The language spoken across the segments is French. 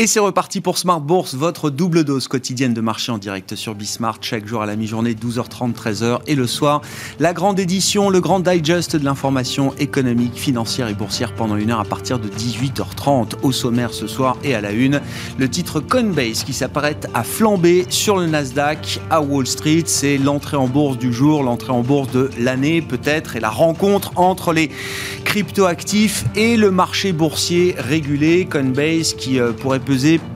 Et c'est reparti pour Smart Bourse, votre double dose quotidienne de marché en direct sur Bismart, chaque jour à la mi-journée, 12h30, 13h, et le soir, la grande édition, le grand digest de l'information économique, financière et boursière pendant une heure à partir de 18h30. Au sommaire ce soir et à la une, le titre Coinbase qui s'apprête à flamber sur le Nasdaq à Wall Street. C'est l'entrée en bourse du jour, l'entrée en bourse de l'année peut-être, et la rencontre entre les cryptoactifs et le marché boursier régulé. Coinbase qui euh,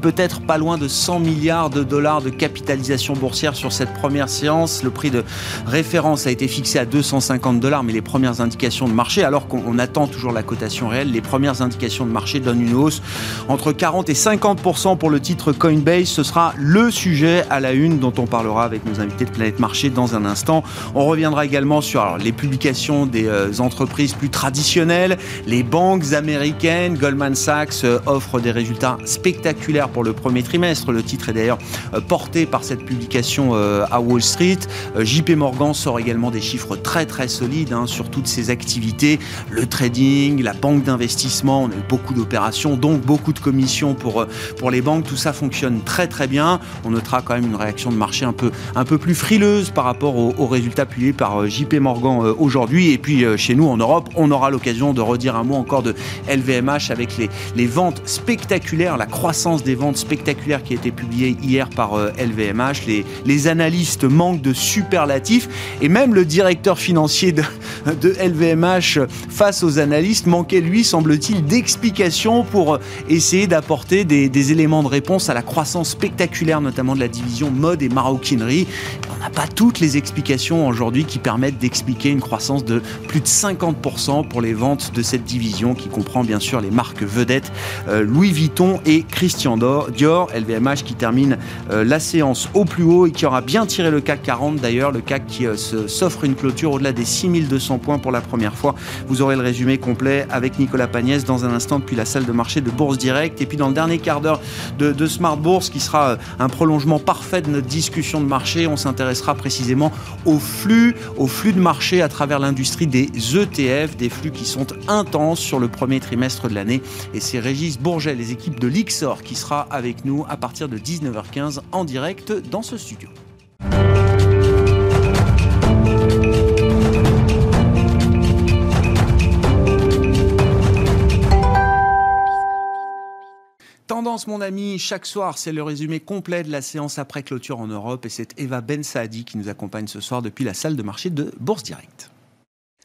peut-être pas loin de 100 milliards de dollars de capitalisation boursière sur cette première séance. Le prix de référence a été fixé à 250 dollars, mais les premières indications de marché, alors qu'on attend toujours la cotation réelle, les premières indications de marché donnent une hausse entre 40 et 50% pour le titre Coinbase. Ce sera le sujet à la une dont on parlera avec nos invités de Planète Marché dans un instant. On reviendra également sur les publications des euh, entreprises plus traditionnelles. Les banques américaines, Goldman Sachs euh, offre des résultats spectaculaires spectaculaire pour le premier trimestre. Le titre est d'ailleurs euh, porté par cette publication euh, à Wall Street. Euh, JP Morgan sort également des chiffres très très solides hein, sur toutes ses activités, le trading, la banque d'investissement. On a eu beaucoup d'opérations, donc beaucoup de commissions pour, pour les banques. Tout ça fonctionne très très bien. On notera quand même une réaction de marché un peu, un peu plus frileuse par rapport aux, résultats publiés par JP Morgan aujourd'hui. Et puis chez nous en Europe, on aura l'occasion de redire un mot encore de LVMH avec les, les ventes spectaculaires, la croissance des ventes spectaculaires qui a été publiée hier par LVMH. Euh, les, analystes manquent de superlatifs et même le directeur financier de, LVMH face aux analystes manquait, lui, semble-t-il, d'explications pour essayer d'apporter des, des, éléments de réponse à la croissance spectaculaire, notamment de la division mode et maroquinerie. On n'a pas toutes les explications aujourd'hui qui permettent d'expliquer une croissance de plus de 50% pour les ventes de cette division qui comprend bien sûr les marques vedettes euh, Louis Vuitton et Christian Dior, LVMH qui termine euh, la séance au plus haut et qui aura bien tiré le CAC 40 d'ailleurs, le CAC qui euh, s'offre une clôture au-delà des 6200 points pour la première fois. Vous aurez le résumé complet avec Nicolas Pagnès dans un instant depuis la salle de marché de Bourse Direct. Et puis dans le dernier quart d'heure de, Smart Bourse qui sera euh, un prolongement parfait de notre discussion de marché, on s'intéressera précisément au flux, au flux de marché à travers l'industrie des ETF, des flux qui sont intenses sur le premier trimestre de l'année. Et c'est Régis Bourget, les équipes de qui sera avec nous à partir de 19h15 en direct dans ce studio. Tendance, mon ami, chaque soir, c'est le résumé complet de la séance après clôture en Europe et c'est Eva Ben Saadi qui nous accompagne ce soir depuis la salle de marché de Bourse Direct.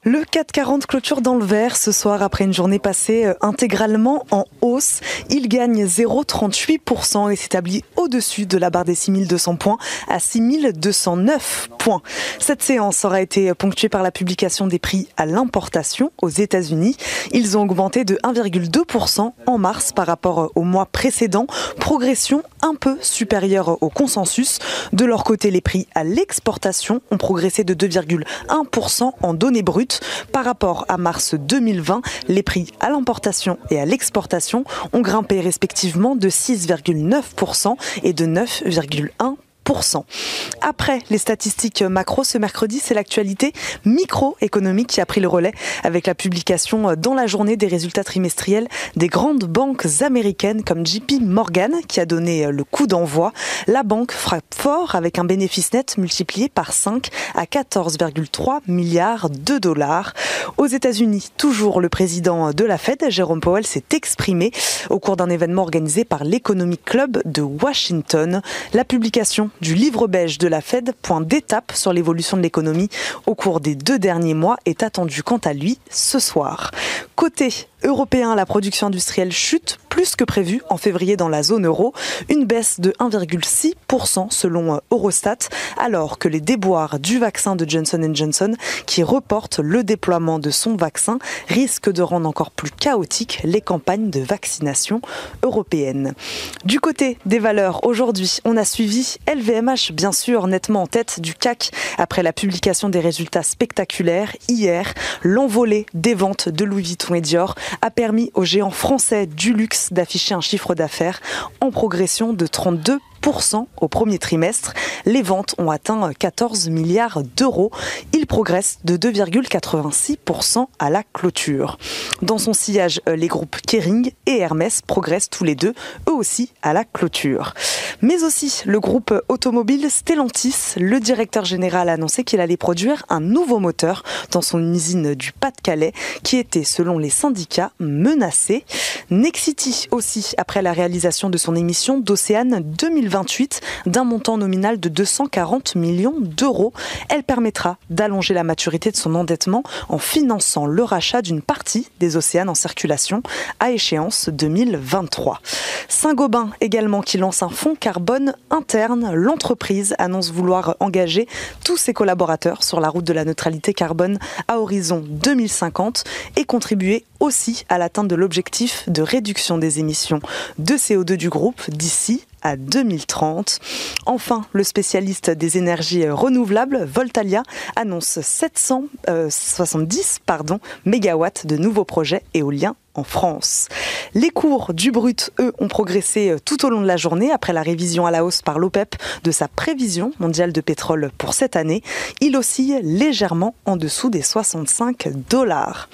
Le 440 clôture dans le vert ce soir après une journée passée euh, intégralement en hausse. Il gagne 0,38% et s'établit au-dessus de la barre des 6200 points à 6209 points. Cette séance aura été ponctuée par la publication des prix à l'importation aux États-Unis. Ils ont augmenté de 1,2% en mars par rapport au mois précédent, progression un peu supérieure au consensus. De leur côté, les prix à l'exportation ont progressé de 2,1% en données brutes par rapport à mars 2020, les prix à l'importation et à l'exportation ont grimpé respectivement de 6,9% et de 9,1%. Après les statistiques macro, ce mercredi, c'est l'actualité microéconomique qui a pris le relais avec la publication dans la journée des résultats trimestriels des grandes banques américaines comme JP Morgan qui a donné le coup d'envoi. La banque frappe fort avec un bénéfice net multiplié par 5 à 14,3 milliards de dollars. Aux États-Unis, toujours le président de la Fed, Jérôme Powell, s'est exprimé au cours d'un événement organisé par l'Economic Club de Washington. La publication du livre beige de la Fed, point d'étape sur l'évolution de l'économie au cours des deux derniers mois, est attendu quant à lui ce soir. Côté européen, la production industrielle chute plus que prévu en février dans la zone euro, une baisse de 1,6% selon euh, Eurostat, alors que les déboires du vaccin de Johnson Johnson, qui reporte le déploiement de son vaccin, risquent de rendre encore plus chaotiques les campagnes de vaccination européennes. Du côté des valeurs, aujourd'hui, on a suivi LVMH, bien sûr, nettement en tête du CAC après la publication des résultats spectaculaires. Hier, l'envolée des ventes de Louis Vuitton et Dior a permis aux géants français du luxe d'afficher un chiffre d'affaires en progression de 32 au premier trimestre. Les ventes ont atteint 14 milliards d'euros. Il progresse de 2,86% à la clôture. Dans son sillage, les groupes Kering et Hermès progressent tous les deux, eux aussi, à la clôture. Mais aussi le groupe automobile Stellantis, le directeur général a annoncé qu'il allait produire un nouveau moteur dans son usine du Pas-de-Calais qui était, selon les syndicats, menacé. Nexity aussi, après la réalisation de son émission d'Océane 2020 d'un montant nominal de 240 millions d'euros. Elle permettra d'allonger la maturité de son endettement en finançant le rachat d'une partie des océans en circulation à échéance 2023. Saint-Gobain également qui lance un fonds carbone interne. L'entreprise annonce vouloir engager tous ses collaborateurs sur la route de la neutralité carbone à horizon 2050 et contribuer aussi à l'atteinte de l'objectif de réduction des émissions de CO2 du groupe d'ici à 2030. Enfin, le spécialiste des énergies renouvelables, Voltalia, annonce 770 euh, mégawatts de nouveaux projets éoliens France. Les cours du brut, eux, ont progressé euh, tout au long de la journée après la révision à la hausse par l'OPEP de sa prévision mondiale de pétrole pour cette année. Il oscille légèrement en dessous des 65 dollars.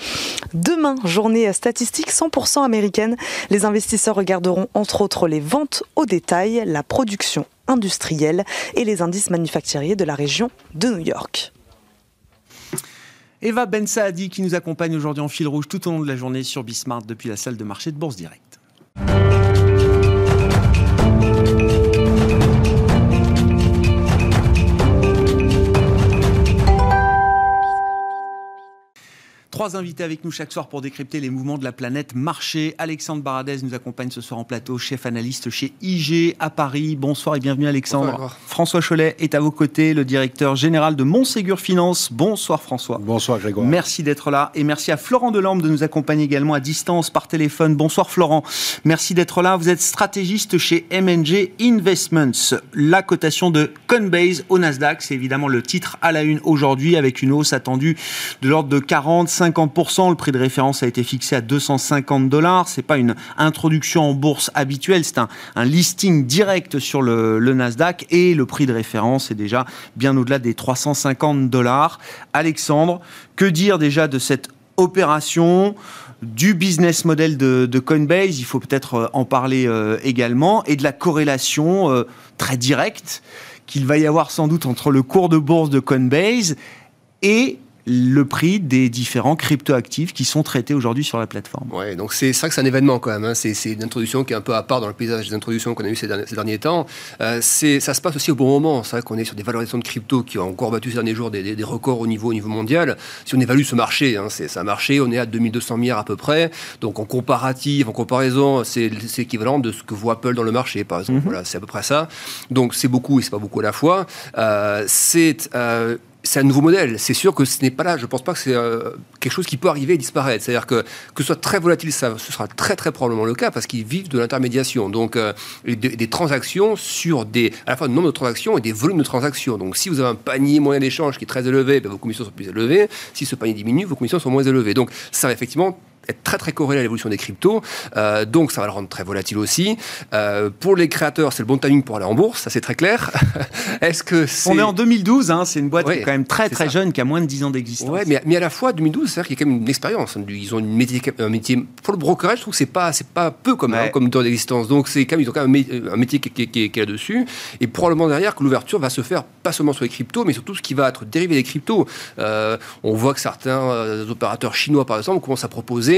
Demain, journée statistique 100% américaine. Les investisseurs regarderont entre autres les ventes au détail, la production industrielle et les indices manufacturiers de la région de New York. Eva Ben Saadi qui nous accompagne aujourd'hui en fil rouge tout au long de la journée sur Bismart depuis la salle de marché de Bourse Direct. Trois invités avec nous chaque soir pour décrypter les mouvements de la planète marché. Alexandre Baradez nous accompagne ce soir en plateau, chef analyste chez IG à Paris. Bonsoir et bienvenue Alexandre. François Cholet est à vos côtés, le directeur général de Montségur Finance. Bonsoir François. Bonsoir Grégoire. Merci d'être là et merci à Florent Delambre de nous accompagner également à distance par téléphone. Bonsoir Florent. Merci d'être là. Vous êtes stratégiste chez MNG Investments. La cotation de Coinbase au Nasdaq, c'est évidemment le titre à la une aujourd'hui avec une hausse attendue de l'ordre de 45 50%. Le prix de référence a été fixé à 250 dollars. C'est pas une introduction en bourse habituelle, c'est un, listing direct sur le, Nasdaq et le prix de référence est déjà bien au-delà des 350 dollars. Alexandre, que dire déjà de cette opération du business model de, Coinbase, il faut peut-être euh, en parler euh, également, et de la corrélation euh, très directe qu'il va y avoir sans doute entre le cours de bourse de Coinbase et le prix des différents cryptoactifs qui sont traités aujourd'hui sur la plateforme. Ouais, donc c'est ça que c'est un événement quand même. Hein. C'est, une introduction qui est un peu à part dans le paysage des introductions qu'on a eu ces derniers, temps. Euh, c'est, ça se passe aussi au bon moment. C'est vrai qu'on est sur des valorisations de crypto qui ont encore battu ces derniers jours des, records au niveau, au niveau mondial. Si on évalue ce marché, hein, c'est, un marché, on est à 2200 milliards à peu près. Donc en comparative, en comparaison, c'est, équivalent de ce que vaut Apple dans le marché, par exemple. Mhm. Voilà, c'est à peu près ça. Donc c'est beaucoup et c'est pas beaucoup à la fois. Euh, c'est euh, c'est un nouveau modèle. C'est sûr que ce n'est pas là. Je ne pense pas que c'est euh, quelque chose qui peut arriver et disparaître. C'est-à-dire que que ce soit très volatile, ça, ce sera très très probablement le cas parce qu'ils vivent de l'intermédiation. Donc euh, des, transactions sur des à la fois le nombre de transactions et des volumes de transactions. Donc si vous avez un panier moyen d'échange qui est très élevé, ben, vos commissions sont plus élevées. Si ce panier diminue, vos commissions sont moins élevées. Donc ça effectivement être très très corrélé à l'évolution des cryptos. Euh, donc ça va le rendre très volatile aussi. Euh, pour les créateurs, c'est le bon timing pour aller en bourse, ça c'est très clair. Est-ce que On est en 2012, hein, c'est une boîte qui est quand même très très jeune, qui a moins de 10 ans d'existence. Ouais, mais, mais, à la fois 2012, c'est-à-dire qu'il y a quand même une expérience. Ils ont une métier, un métier pour le brokerage, je trouve que c'est pas c'est pas peu comme hein, comme temps d'existence. Donc c'est quand même ils ont quand même un métier qui, qui, est là-dessus et probablement derrière que l'ouverture va se faire pas seulement sur les cryptos, mais surtout ce qui va être dérivé des cryptos. Euh, on voit que certains opérateurs chinois par exemple commencent à proposer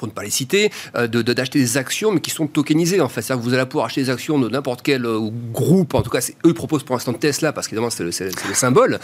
pour ne pas les citer, euh, d'acheter des actions, mais qui sont tokenisées en fait. C'est-à-dire que vous allez pouvoir acheter des actions de n'importe quel euh, groupe, en tout cas, eux proposent pour l'instant Tesla, parce qu'évidemment, c'est le, le, symbole.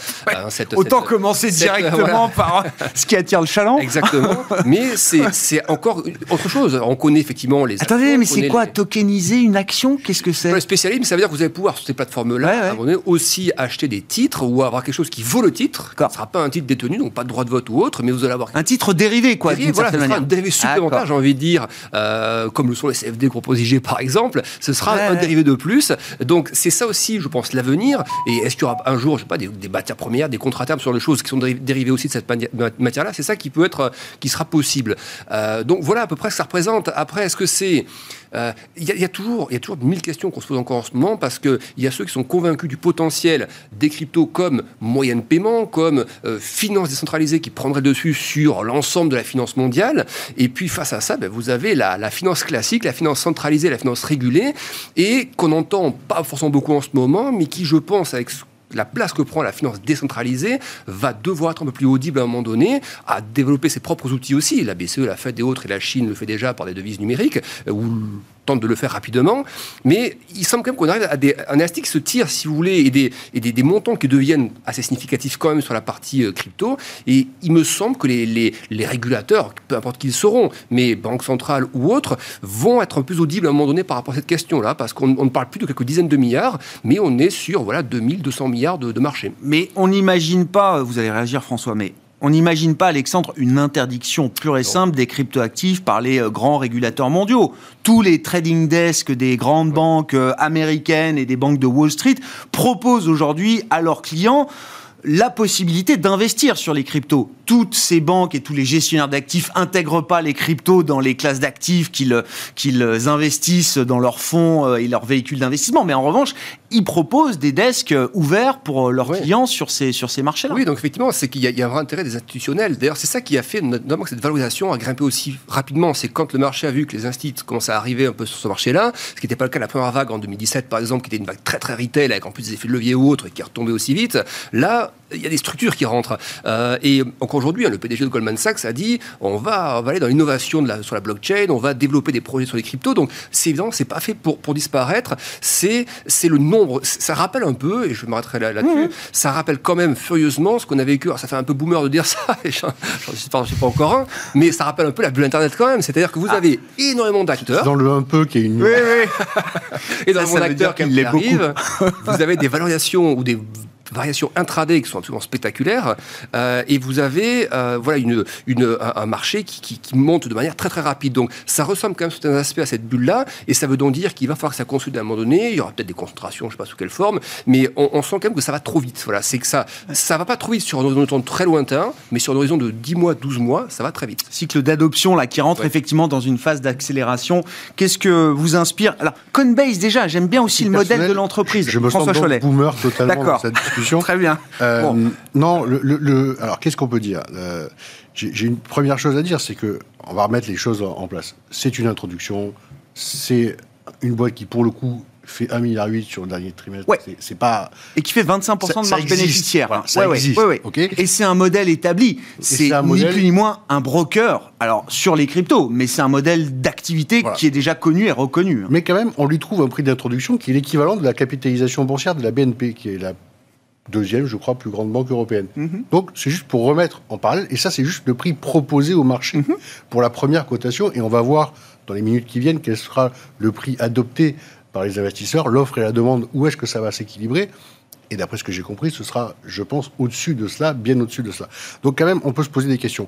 Autant commencer directement par ce qui attire le chaland. Exactement. mais c'est encore autre chose. On connaît effectivement les. Attendez, mais c'est quoi tokeniser une action? Qu'est-ce que c'est? Le spécialisme, ça veut dire que vous allez pouvoir, sur ces plateformes-là, aussi acheter des titres ou avoir quelque chose qui vaut le titre. Ce ne sera pas un titre détenu, donc pas de droit de vote ou autre, mais vous allez avoir. Un titre dérivé, quoi, d'une voilà, un dérivé supplémentaire j'ai envie de dire, euh, comme le sont les CFD qu'on propose IG par exemple, ce sera un dérivé de plus. Donc c'est ça aussi, je pense, l'avenir. Et est-ce qu'il y aura un jour, je sais pas, des, matières premières, des contrats termes sur des choses qui sont dérivées aussi de cette matière-là? C'est ça qui peut être, qui sera possible. Euh, donc voilà à peu près ce que ça représente. Après, est-ce que c'est euh, il y, a toujours, il y a toujours mille questions qu'on se pose encore en ce moment parce qu'il y a ceux qui sont convaincus du potentiel des cryptos comme moyen de paiement, comme euh, finance décentralisée qui prendrait dessus sur l'ensemble de la finance mondiale. Et puis face à ça, ben, vous avez la, la, finance classique, la finance centralisée, la finance régulée, et qu'on n'entend pas forcément beaucoup en ce moment, mais qui, je pense, avec la place que prend la finance décentralisée va devoir être un peu plus audible à un moment donné, à développer ses propres outils aussi. La BCE l'a fait, des autres, et la Chine le fait déjà par des devises numériques, euh, tente de le faire rapidement. Mais il semble quand même qu'on arrive à des, un élastique qui se tire, si vous voulez, et, des, des, montants qui deviennent assez significatifs quand même sur la partie euh, crypto. Et il me semble que les, les, les régulateurs, peu importe qui ils seront, mais banques centrales ou autres, vont être plus audibles à un moment donné par rapport à cette question-là, parce qu'on ne parle plus de quelques dizaines de milliards, mais on est sur voilà 2200 milliards de, de marché. Mais on n'imagine pas, vous allez réagir François, mais on n'imagine pas, Alexandre, une interdiction pure et simple des cryptoactifs par les euh, grands régulateurs mondiaux. Tous les trading desks des grandes banques euh, américaines et des banques de Wall Street proposent aujourd'hui à leurs clients la possibilité d'investir sur les cryptos. Toutes ces banques et tous les gestionnaires d'actifs intègrent pas les cryptos dans les classes d'actifs qu'ils qu'ils investissent dans leurs fonds euh, et leurs véhicules d'investissement. Mais en revanche, ils proposent des desks ouverts pour leurs clients sur ces, sur ces marchés-là. Oui, donc effectivement, c'est qu'il y, a un vrai intérêt des institutionnels. D'ailleurs, c'est ça qui a fait notamment que cette valorisation a grimpé aussi rapidement. C'est quand le marché a vu que les instituts commençaient à arriver un peu sur ce marché-là, ce qui n'était pas le cas de la première vague en 2017, par exemple, qui était une vague très très retail, avec en plus des effets de levier ou autres, et qui est retombée aussi vite. Là, il y a des structures qui rentrent. Euh, et encore aujourd'hui, hein, le PDG de Goldman Sachs a dit on va, aller dans l'innovation sur la blockchain, on va développer des projets sur les cryptos. Donc, c'est évident, c'est pas fait pour, pour disparaître. C'est le nombre. Ça rappelle un peu, et je m'arrêterai là-dessus, là ça rappelle quand même furieusement ce qu'on a vécu. Alors, ça fait un peu boomer de dire ça, et j'en suis pas, pas encore un, mais ça rappelle un peu la bulle Internet quand même. C'est-à-dire que vous ah. avez énormément d'acteurs. Dans le un peu qui est une. Oui, oui. et dans le monde acteur qui arrive, vous avez des valorisations ou des variations intraday qui sont absolument spectaculaires. Euh, et vous avez euh, voilà une, une, un, marché qui, qui, monte de manière très très rapide. Donc ça ressemble quand même sur un aspect à cette bulle-là. Et ça veut donc dire qu'il va falloir que ça consulte à un moment donné. Il y aura peut-être des concentrations, je ne sais pas sous quelle forme. Mais on, sent quand même que ça va trop vite. Voilà, c'est que ça ça va pas trop vite sur un horizon très lointain, mais sur un horizon de 10 mois, 12 mois, ça va très vite. Cycle d'adoption là qui rentre effectivement dans une phase d'accélération. Qu'est-ce que vous inspire? Alors Coinbase déjà, j'aime bien aussi le modèle de l'entreprise. Je me François sens boomer totalement cette discussion. Très bien. Euh, non, le, alors qu'est-ce qu'on peut dire? Euh, J'ai une première chose à dire, c'est que on va remettre les choses en place. C'est une introduction, c'est une boîte qui, pour le coup, fait 1,8 milliard sur le dernier trimestre. Ouais. C'est pas et qui fait 25% de marge bénéficiaire. ça existe. Et c'est un modèle établi. C'est ni plus ni moins un broker. Alors sur les cryptos, mais c'est un modèle d'activité qui est déjà connu et reconnu. Mais quand même, on lui trouve un prix d'introduction qui est l'équivalent de la capitalisation boursière de la BNP, qui est la deuxième, je crois, plus grande banque européenne. Mhm. Donc, c'est juste pour remettre en parallèle, et ça, c'est juste le prix proposé au marché mhm. pour la première cotation, et on va voir dans les minutes qui viennent quel sera le prix adopté par les investisseurs, l'offre et la demande, où est-ce que ça va s'équilibrer. Et d'après ce que j'ai compris, ce sera, je pense, au-dessus de cela, bien au-dessus de cela. Donc, quand même, on peut se poser des questions.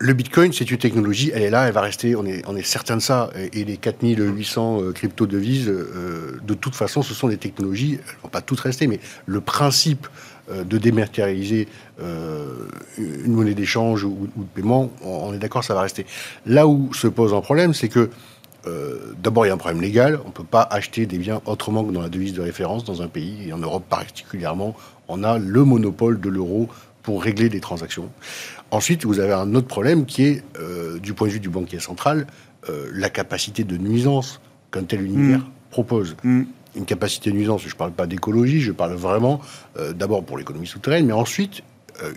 Le Bitcoin, c'est une technologie, elle est là, elle va rester, on est, on certain de ça. Et les 4800 euh, crypto-devises, euh, de toute façon, ce sont des technologies, elles ne vont pas toutes rester, mais le principe euh, de dématérialiser une monnaie d'échange ou, de paiement, on, est d'accord, ça va rester. Là où se pose un problème, c'est que d'abord, il y a un problème légal. On ne peut pas acheter des biens autrement que dans la devise de référence dans un pays, et en Europe particulièrement, on a le monopole de l'euro pour régler des transactions. Ensuite, vous avez un autre problème qui est, euh, du point de vue du banquier central, euh, la capacité de nuisance qu'un tel univers mm. propose. Mm. Une capacité de nuisance, je ne parle pas d'écologie, je parle vraiment euh, d'abord pour l'économie souterraine, mais ensuite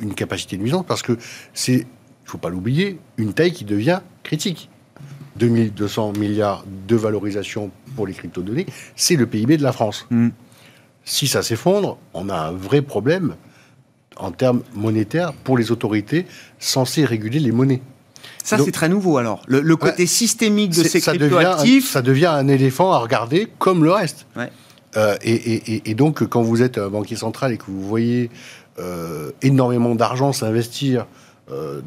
une capacité de nuisance parce que c'est, il ne faut pas l'oublier, une taille qui devient critique. 2200 milliards de valorisation pour les crypto-données, c'est le PIB de la France. Mm. Si ça s'effondre, on a un vrai problème en termes monétaires pour les autorités censées réguler les monnaies. Ça, c'est très nouveau alors. Le, côté systémique de ces cryptoactifs. Ça devient un éléphant à regarder comme le reste. Euh, et, donc, quand vous êtes un banquier central et que vous voyez euh, énormément d'argent s'investir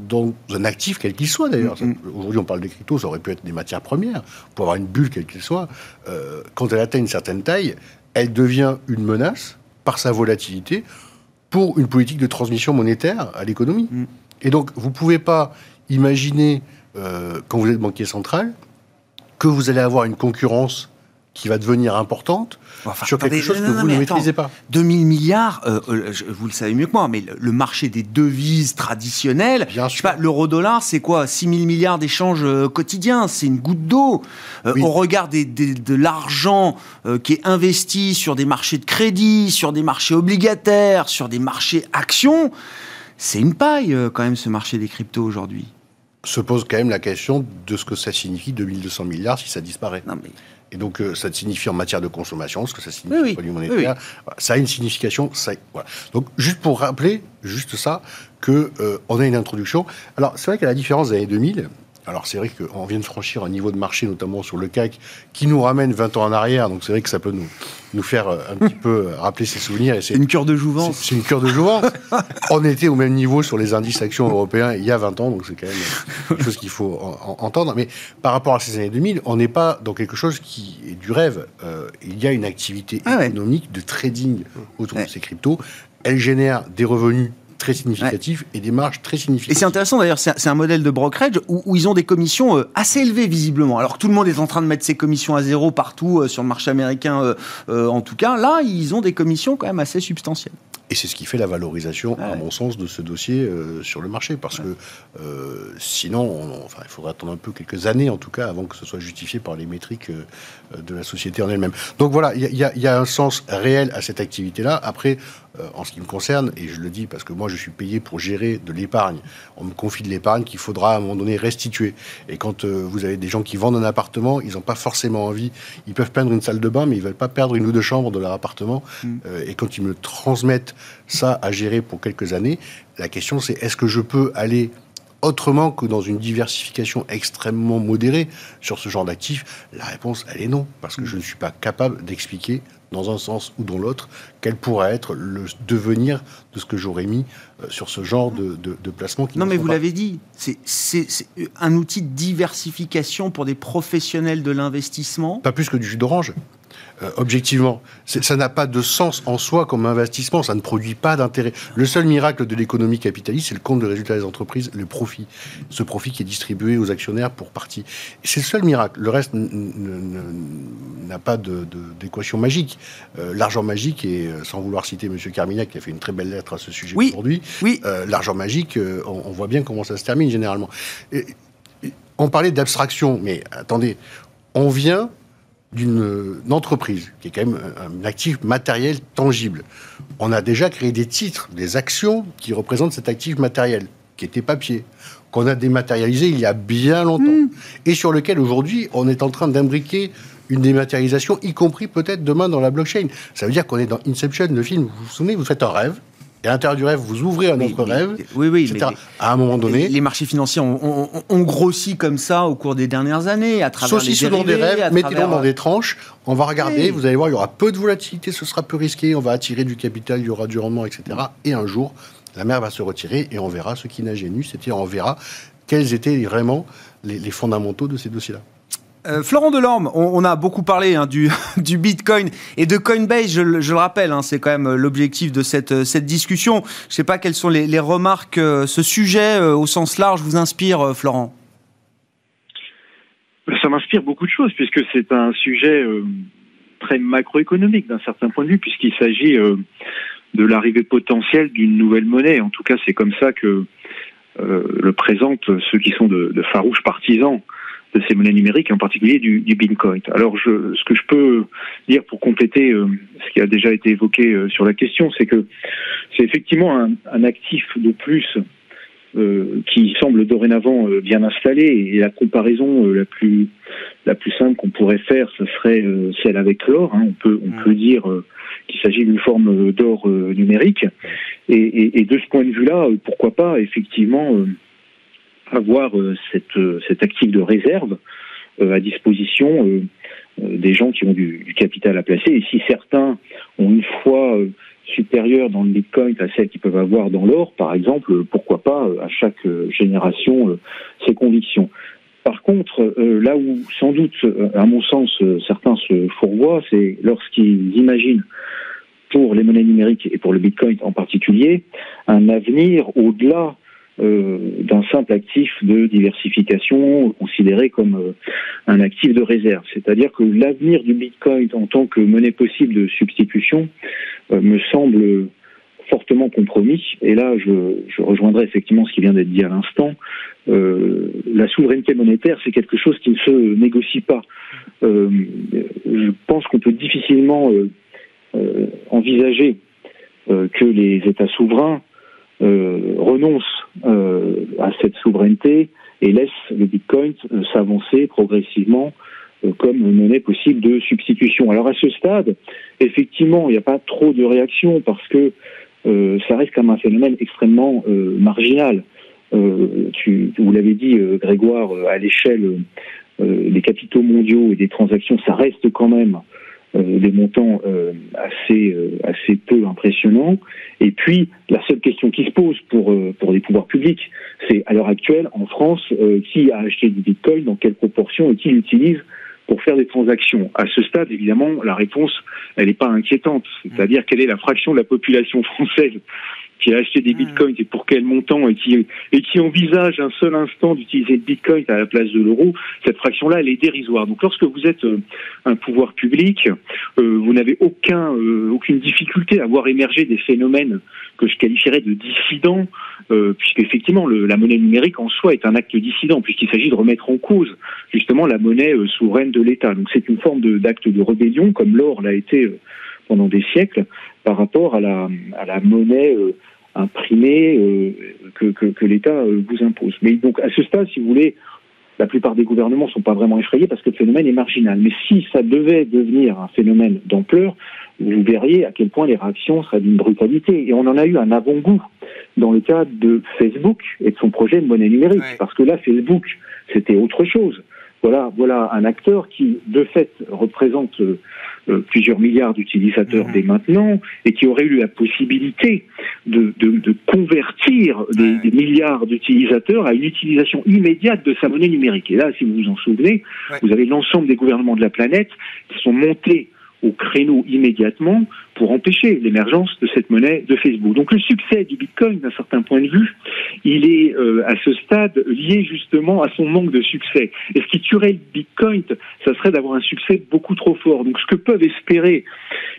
dans un actif quel qu'il soit d'ailleurs. Mm, mm. Aujourd'hui, on parle des cryptos, ça aurait pu être des matières premières, pour avoir une bulle quelle qu'elle soit. quand elle atteint une certaine taille, elle devient une menace par sa volatilité pour une politique de transmission monétaire à l'économie. Mm. Et donc, vous ne pouvez pas imaginer, quand vous êtes banquier central, que vous allez avoir une concurrence qui va devenir importante sur quelque chose que vous ne maîtrisez pas. 2000 milliards, euh, euh, vous le savez mieux que moi, mais le, marché des devises traditionnelles, Bien je sais pas, l'euro-dollar, c'est quoi? 6 000 milliards d'échanges euh, quotidiens, c'est une goutte d'eau. Au regard de l'argent qui est investi sur des marchés de crédit, sur des marchés obligataires, sur des marchés actions, c'est une paille quand même ce marché des cryptos aujourd'hui. Se pose quand même la question de ce que ça signifie 2200 milliards si ça disparaît. Non mais et donc, euh, ça signifie en matière de consommation, ce que ça signifie oui, monétaire. Ça a une signification. Ça, voilà. Donc, juste pour rappeler, juste ça, qu'on euh, on a une introduction. Alors, c'est vrai qu'à la différence des années 2000, alors c'est vrai qu'on vient de franchir un niveau de marché, notamment sur le CAC, qui nous ramène 20 ans en arrière. Donc c'est vrai que ça peut nous, nous faire euh, un petit peu euh, rappeler ses souvenirs. C'est une cure de jouvence. C'est une cure de jouvence. On était au même niveau sur les indices actions européens il y a 20 ans, donc c'est quand même quelque chose qu'il faut entendre. Mais par rapport à ces années 2000, on n'est pas dans quelque chose qui est du rêve. Euh, il y a une activité ah économique de trading autour de ces cryptos. Elle génère des revenus très significatif et des marges très significatives. Et c'est intéressant d'ailleurs, c'est un modèle de brokerage où, ils ont des commissions euh, assez élevées visiblement. Alors que tout le monde est en train de mettre ses commissions à zéro partout euh, sur le marché américain euh, en tout cas. Là, ils ont des commissions quand même assez substantielles. Et c'est ce qui fait la valorisation, à mon sens, de ce dossier sur le marché. Parce que sinon, enfin, il faudrait attendre un peu quelques années, en tout cas, avant que ce soit justifié par les métriques de la société en elle-même. Donc voilà, il y, y, a un sens réel à cette activité-là. Après, euh, en ce qui me concerne, et je le dis parce que moi je suis payé pour gérer de l'épargne. On me confie de l'épargne qu'il faudra à un moment donné restituer. Et quand euh, vous avez des gens qui vendent un appartement, ils n'ont pas forcément envie, ils peuvent peindre une salle de bain, mais ils veulent pas perdre une ou deux chambres de leur appartement. Mm. Euh, et quand ils me transmettent ça à gérer pour quelques années, la question c'est est-ce que je peux aller autrement que dans une diversification extrêmement modérée sur ce genre d'actifs? La réponse, elle est non, parce que je ne suis pas capable d'expliquer dans un sens ou dans l'autre, quel pourrait être le devenir de ce que j'aurais mis euh, sur ce genre de, de, placement. non, mais vous l'avez dit, c'est un outil de diversification pour des professionnels de l'investissement. Pas plus que du jus d'orange. Euh, objectivement. Ça n'a pas de sens en soi comme investissement, ça ne produit pas d'intérêt. Le seul miracle de l'économie capitaliste, c'est le compte de résultat des entreprises, le profit. Ce profit qui est distribué aux actionnaires pour partie. C'est le seul miracle. Le reste n'a pas d'équation magique. Euh, l'argent magique, et euh, sans vouloir citer M. Carminac, qui a fait une très belle lettre à ce sujet aujourd'hui, oui. l'argent magique, on, voit bien comment ça se termine généralement. on parlait d'abstraction, mais attendez, on vient d'une entreprise, qui est quand même un, actif matériel tangible. On a déjà créé des titres, des actions qui représentent cet actif matériel, qui était papier, qu'on a dématérialisé il y a bien longtemps, hmm. et sur lequel aujourd'hui on est en train d'imbriquer une dématérialisation, y compris peut-être demain dans la blockchain. Ça veut dire qu'on est dans Inception, le film. Vous vous souvenez, vous faites un rêve, et à l'intérieur du rêve, vous ouvrez un autre rêve, oui, oui, etc. à un moment donné. Les marchés financiers ont, grossi comme ça au cours des dernières années, à travers les dans des rêves, mettez-les dans des tranches, on va regarder, vous allez voir, il y aura peu de volatilité, ce sera peu risqué, on va attirer du capital, il y aura du rendement, etc. Et un jour, la mer va se retirer et on verra ce qui n'a nu, c'est-à-dire on verra quels étaient vraiment les fondamentaux de ces dossiers-là. Euh, Florent Delorme, on, a beaucoup parlé hein, du, Bitcoin et de Coinbase, je, le rappelle, hein, c'est quand même l'objectif de cette, discussion. Je ne sais pas quelles sont les, remarques, euh, ce sujet euh, au sens large vous inspire, Florent? Ça m'inspire beaucoup de choses, puisque c'est un sujet très macroéconomique d'un certain point de vue, puisqu'il s'agit de l'arrivée potentielle d'une nouvelle monnaie. En tout cas, c'est comme ça que le présentent ceux qui sont de farouches partisans de ces monnaies numériques, en particulier du, du Bitcoin. Alors, je, ce que je peux dire pour compléter euh, ce qui a déjà été évoqué euh, sur la question, c'est que c'est effectivement un, un, actif de plus euh, qui semble dorénavant bien installé et la comparaison la plus la plus simple qu'on pourrait faire, ce serait celle avec l'or. Hein. On peut on peut dire qu'il s'agit d'une forme d'or numérique et, et, et, de ce point de vue-là, pourquoi pas effectivement avoir euh, cette, euh, cet actif de réserve euh, à disposition des gens qui ont du, capital à placer. Et si certains ont une fois supérieure dans le Bitcoin à celles qu'ils peuvent avoir dans l'or, par exemple, pourquoi pas à chaque génération ses convictions. Par contre, là où sans doute, à mon sens, certains se fourvoient, c'est lorsqu'ils imaginent pour les monnaies numériques et pour le Bitcoin en particulier, un avenir au-delà d'un simple actif de diversification considéré comme euh, un actif de réserve. C'est-à-dire que l'avenir du Bitcoin en tant que monnaie possible de substitution euh, me semble fortement compromis. Et là, je, rejoindrai effectivement ce qui vient d'être dit à l'instant. la souveraineté monétaire, c'est quelque chose qui ne se négocie pas. je pense qu'on peut difficilement envisager que les États souverains euh, renonce euh, à cette souveraineté et laisse le Bitcoin euh, s'avancer progressivement comme monnaie possible de substitution. Alors à ce stade, effectivement, il n'y a pas trop de réactions parce que ça reste comme un phénomène extrêmement marginal. vous l'avez dit, Grégoire, à l'échelle des capitaux mondiaux et des transactions, ça reste quand même des montants euh, assez euh, assez peu impressionnants. Et puis la seule question qui se pose pour pour les pouvoirs publics, c'est à l'heure actuelle en France qui a acheté du Bitcoin, dans quelle proportion et qui l'utilise pour faire des transactions? À ce stade, évidemment, la réponse, elle n'est pas inquiétante. C'est-à-dire quelle est la fraction de la population française qui a acheté des hmm. bitcoins et pour quel montant et qui, et qui envisage un seul instant d'utiliser le bitcoin à la place de l'euro, cette fraction-là, elle est dérisoire. Donc lorsque vous êtes euh, un pouvoir public, euh, vous n'avez aucun, euh, aucune difficulté à voir émerger des phénomènes que je qualifierais de dissidents, puisqu'effectivement la monnaie numérique en soi est un acte dissident, puisqu'il s'agit de remettre en cause justement la monnaie souveraine de l'État. Donc c'est une forme d'acte de, rébellion, comme l'or l'a été pendant des siècles, par rapport à la, à la monnaie euh, que, que, que l'État euh, vous impose. Mais donc à ce stade, si vous voulez, la plupart des gouvernements ne sont pas vraiment effrayés parce que le phénomène est marginal. Mais si ça devait devenir un phénomène d'ampleur, vous verriez à quel point les réactions seraient d'une brutalité. Et on en a eu un avant-goût dans le cas de Facebook et de son projet de monnaie numérique. Parce que là, Facebook, c'était autre chose. Voilà, voilà un acteur qui, de fait, représente euh, euh, plusieurs milliards d'utilisateurs mhm. dès maintenant et qui aurait eu la possibilité de, de, de convertir des, des milliards d'utilisateurs à une utilisation immédiate de sa monnaie numérique. Et là, si vous vous en souvenez, vous avez l'ensemble des gouvernements de la planète qui sont montés au créneau immédiatement pour empêcher l'émergence de cette monnaie de Facebook. Donc le succès du Bitcoin, d'un certain point de vue, il est euh, à ce stade lié justement à son manque de succès. Et ce qui tuerait le Bitcoin, ça serait d'avoir un succès beaucoup trop fort. Donc ce que peuvent espérer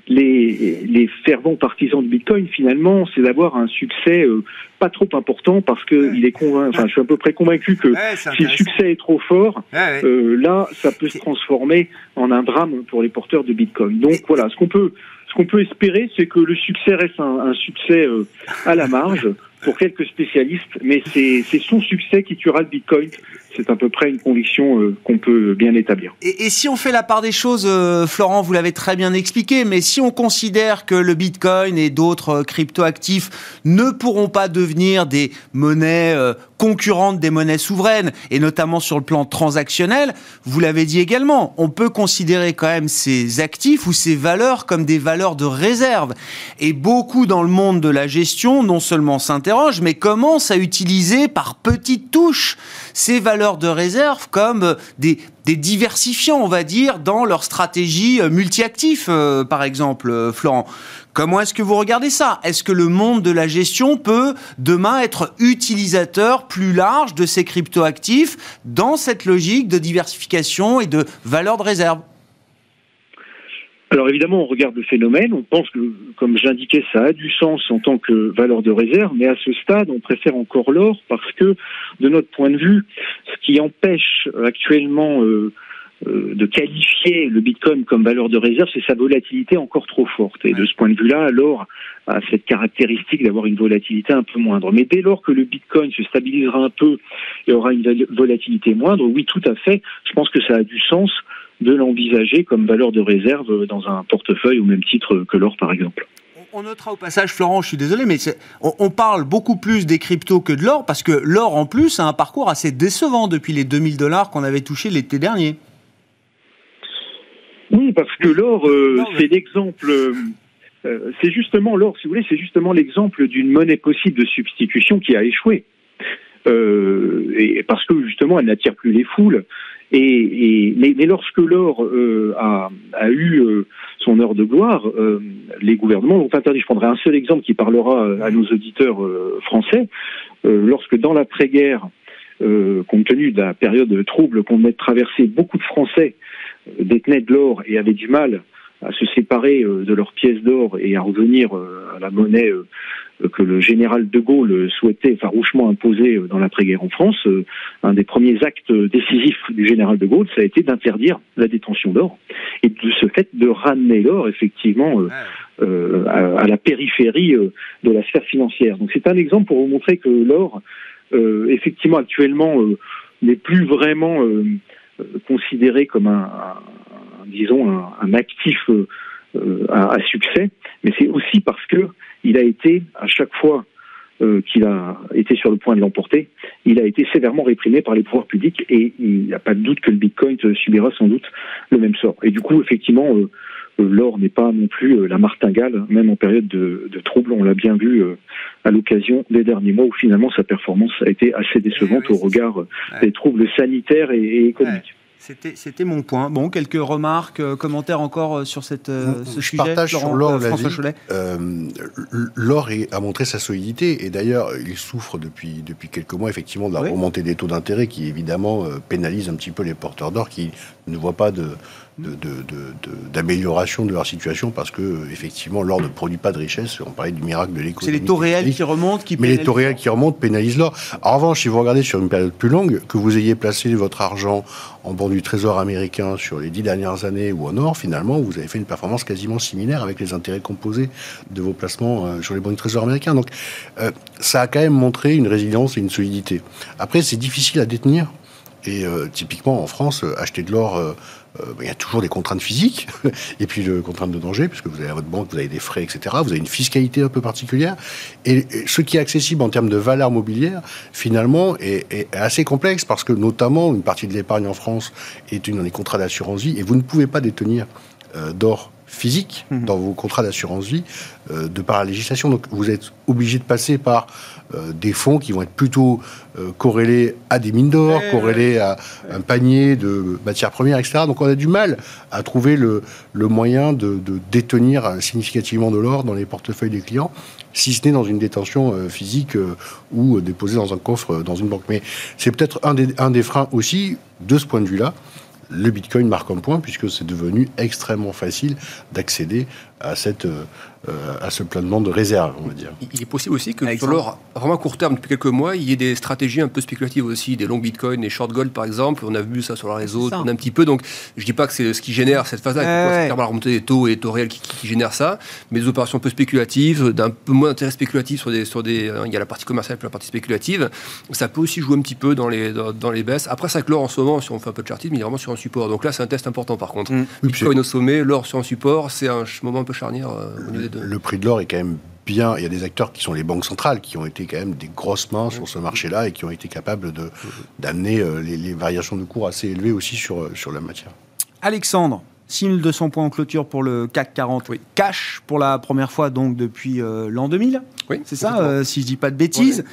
les, les fervents partisans du Bitcoin, finalement, c'est d'avoir un succès euh, pas trop important parce que il est convaincu, enfin, je suis à peu près convaincu que si le succès est trop fort, euh, là, ça peut se transformer en un drame pour les porteurs de Bitcoin. Donc voilà, ce qu'on peut ce qu'on peut espérer, c'est que le succès reste un, succès euh, à la marge pour quelques spécialistes, mais c'est son succès qui tuera le Bitcoin. C'est à peu près une conviction euh, qu'on peut bien établir. Et, si on fait la part des choses, euh, Florent, vous l'avez très bien expliqué, mais si on considère que le Bitcoin et d'autres cryptoactifs ne pourront pas devenir des monnaies concurrentes des monnaies souveraines, et notamment sur le plan transactionnel, vous l'avez dit également, on peut considérer quand même ces actifs ou ces valeurs comme des valeurs de réserve. Et beaucoup dans le monde de la gestion, non seulement s'interrogent, mais commencent à utiliser par petites touches ces valeurs de réserve comme des, des diversifiants, on va dire, dans leur stratégie euh, multi-actifs, euh, par exemple, euh, Florent. Comment est-ce que vous regardez ça? Est-ce que le monde de la gestion peut demain être utilisateur plus large de ces cryptoactifs dans cette logique de diversification et de valeur de réserve? Alors évidemment, on regarde le phénomène, on pense que, comme je l'indiquais, ça a du sens en tant que valeur de réserve, mais à ce stade, on préfère encore l'or parce que, de notre point de vue, ce qui empêche actuellement euh, euh, de qualifier le Bitcoin comme valeur de réserve, c'est sa volatilité encore trop forte. Et de ce point de vue-là, l'or a cette caractéristique d'avoir une volatilité un peu moindre. Mais dès lors que le Bitcoin se stabilisera un peu et aura une volatilité moindre, oui, tout à fait, je pense que ça a du sens de l'envisager comme valeur de réserve dans un portefeuille au même titre que l'or, par exemple. On notera au passage, Florent, je suis désolé, mais on, parle beaucoup plus des cryptos que de l'or, parce que l'or, en plus, a un parcours assez décevant depuis les 2000 dollars qu'on avait touchés l'été dernier. Oui, parce que l'or, euh, c'est l'exemple c'est justement l'or, si vous voulez, c'est justement l'exemple d'une monnaie possible de substitution qui a échoué. et parce que justement, elle n'attire plus les foules. Et, mais, lorsque l'or a, a, eu son heure de gloire, les gouvernements l'ont interdit. Je prendrai un seul exemple qui parlera à nos auditeurs français. lorsque dans l'après-guerre, euh, compte tenu de la période de trouble qu'on venait de traverser, beaucoup de Français euh, détenaient de l'or et avaient du mal à se séparer euh, de leurs pièces d'or et à revenir à la monnaie que le général de Gaulle souhaitait farouchement imposer dans l'après-guerre en France, un des premiers actes décisifs du général de Gaulle, ça a été d'interdire la détention d'or et de ce fait de ramener l'or effectivement à, la périphérie de la sphère financière. Donc c'est un exemple pour vous montrer que l'or euh, effectivement actuellement euh, n'est plus vraiment euh, considéré comme un, disons un, actif à, succès, mais c'est aussi parce que il a été à chaque fois qu'il a été sur le point de l'emporter, il a été sévèrement réprimé par les pouvoirs publics et il n'y a pas de doute que le Bitcoin subira sans doute le même sort. Et du coup, effectivement, l'or n'est pas non plus euh, la martingale, même en période de, de trouble. On l'a bien vu euh, à l'occasion des derniers mois où finalement sa performance a été assez décevante au regard euh, des troubles sanitaires et, économiques. C'était mon point. Bon, quelques remarques, commentaires encore sur cette, ce Je sujet. partage sur l'or l'or a montré sa solidité et d'ailleurs il souffre depuis, depuis quelques mois effectivement de la remontée des taux d'intérêt qui évidemment pénalise un petit peu les porteurs d'or qui ne voient pas de, d'amélioration de, de, leur situation parce que effectivement l'or ne produit pas de richesse. On parlait du miracle de l'économie. C'est les taux réels qui remontent qui Mais les taux réels qui remontent pénalisent l'or. En revanche, si vous regardez sur une période plus longue, que vous ayez placé votre argent en bord du trésor américain sur les dix dernières années ou en or, finalement, vous avez fait une performance quasiment similaire avec les intérêts composés de vos placements euh, sur les bons du trésor américain. Donc, euh, ça a quand même montré une résilience et une solidité. Après, c'est difficile à détenir. Et euh, typiquement en France, acheter de l'or euh, il y a toujours des contraintes physiques et puis des contraintes de danger, puisque vous avez à votre banque, vous avez des frais, etc. Vous avez une fiscalité un peu particulière. Et, ce qui est accessible en termes de valeur mobilière, finalement, est, assez complexe parce que notamment une partie de l'épargne en France est une dans les contrats d'assurance vie et vous ne pouvez pas détenir euh, d'or physique mmh. dans vos contrats d'assurance vie euh, de par la législation. Donc vous êtes obligé de passer par euh, des fonds qui vont être plutôt euh, corrélés à des mines d'or, corrélés à un panier de matières premières, etc. Donc on a du mal à trouver le, le moyen de, de, détenir significativement de l'or dans les portefeuilles des clients, si ce n'est dans une détention physique ou déposé dans un coffre dans une banque. Mais c'est peut-être un des, un des freins aussi de ce point de vue-là le Bitcoin marque un point puisque c'est devenu extrêmement facile d'accéder à, cette, euh, à ce planement de réserve, on va dire. Il est possible aussi que sur l'or, vraiment à court terme, depuis quelques mois, il y ait des stratégies un peu spéculatives aussi, des longs Bitcoin, des short gold par exemple. On a vu ça sur le réseau, on a un petit peu. Donc je dis pas que c'est ce qui génère cette phase-là, c'est la remontée des taux et taux réels qui, qui, génèrent ça, mais des opérations un peu spéculatives, d'un peu moins d'intérêt spéculatif sur des, sur des. Hein, il y a la partie commerciale et la partie spéculative. Ça peut aussi jouer un petit peu dans les, dans, les baisses. Après, ça que l'or en ce moment, si on fait un peu de chartisme, il est vraiment sur un support. Donc là, c'est un test important par contre. Mm. Bitcoin au sommet, l'or sur un support, c'est un moment un peu charnière. Euh, le prix de l'or est quand même bien. Il y a des acteurs qui sont les banques centrales qui ont été quand même des grosses mains sur ce marché-là et qui ont été capables d'amener euh, les, variations de cours assez élevées aussi sur, euh, sur la matière. Alexandre, 6200 points en clôture pour le CAC 40. Oui. Cash pour la première fois donc depuis euh, l'an 2000. Oui, c'est ça, si je dis pas de bêtises.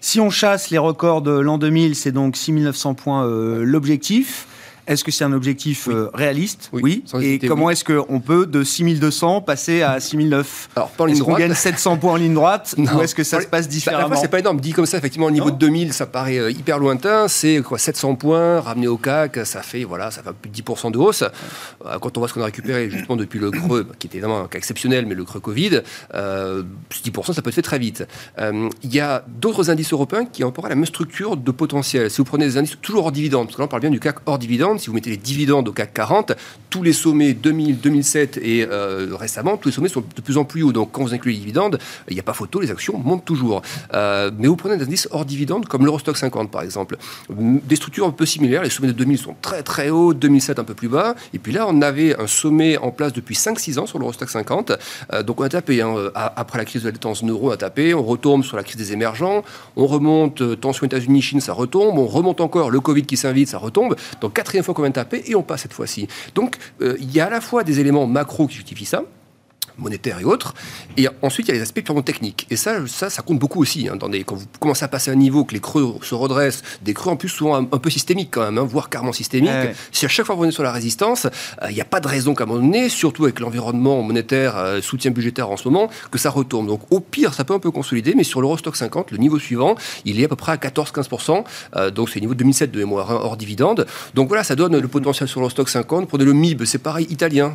Si on chasse les records de l'an 2000, c'est donc 6900 points l'objectif. Est-ce que c'est un objectif euh, réaliste Oui. Et comment est-ce qu'on peut de 6200 passer à 6009 Alors, pas en ligne droite. Gagne 700 points en ligne droite Ou est-ce que ça se passe différemment C'est pas énorme. Dit comme ça, effectivement, au niveau de 2000, ça paraît euh, hyper lointain. C'est quoi 700 points ramenés au CAC, ça fait voilà, ça fait plus de 10% de hausse. Euh, quand on voit ce qu'on a récupéré justement depuis le creux, qui était évidemment un cas exceptionnel, mais le creux Covid, 10% ça peut se faire très vite. Il y a d'autres indices européens qui ont la même structure de potentiel. Si vous prenez des indices toujours hors dividende, parce que là on parle bien du CAC hors si vous mettez les dividendes au CAC 40, tous les sommets 2000, 2007 et euh, récemment, tous les sommets sont de plus en plus hauts. Donc quand vous incluez les dividendes, il n'y a pas photo, les actions montent toujours. Euh, mais vous prenez des indices hors dividendes comme l'Eurostock 50 par exemple. Des structures un peu similaires, les sommets de 2000 sont très très hauts, 2007 un peu plus bas. Et puis là, on avait un sommet en place depuis 5-6 ans sur l'Eurostock 50. Euh, donc on a tapé, hein, après la crise de la détente euro, on a tapé, on retombe sur la crise des émergents, on remonte, tension États-Unis-Chine, ça retombe, on remonte encore, le Covid qui s'invite, ça retombe. Donc quatrième fois qu'on vient taper et on passe cette fois-ci. Donc euh, il y a à la fois des éléments macro qui justifient ça, monétaires et autres. Et ensuite, il y a les aspects purement techniques. Et ça, ça, ça compte beaucoup aussi. Hein, quand vous commencez à passer à un niveau, que les creux se redressent, des creux en plus souvent un, peu systémiques quand même, hein, voire carrément systémiques. Si à chaque fois vous venez sur la résistance, euh, il n'y a pas de raison qu'à un moment donné, surtout avec l'environnement monétaire, euh, soutien budgétaire en ce moment, que ça retourne. Donc au pire, ça peut un peu consolider, mais sur l'Eurostock 50, le niveau suivant, il est à peu près à 14-15%. Euh, donc c'est le niveau 2007 de mémoire, hein, hors dividende. Donc voilà, ça donne le potentiel sur l'Eurostock 50. Pour le MIB, c'est pareil, italien.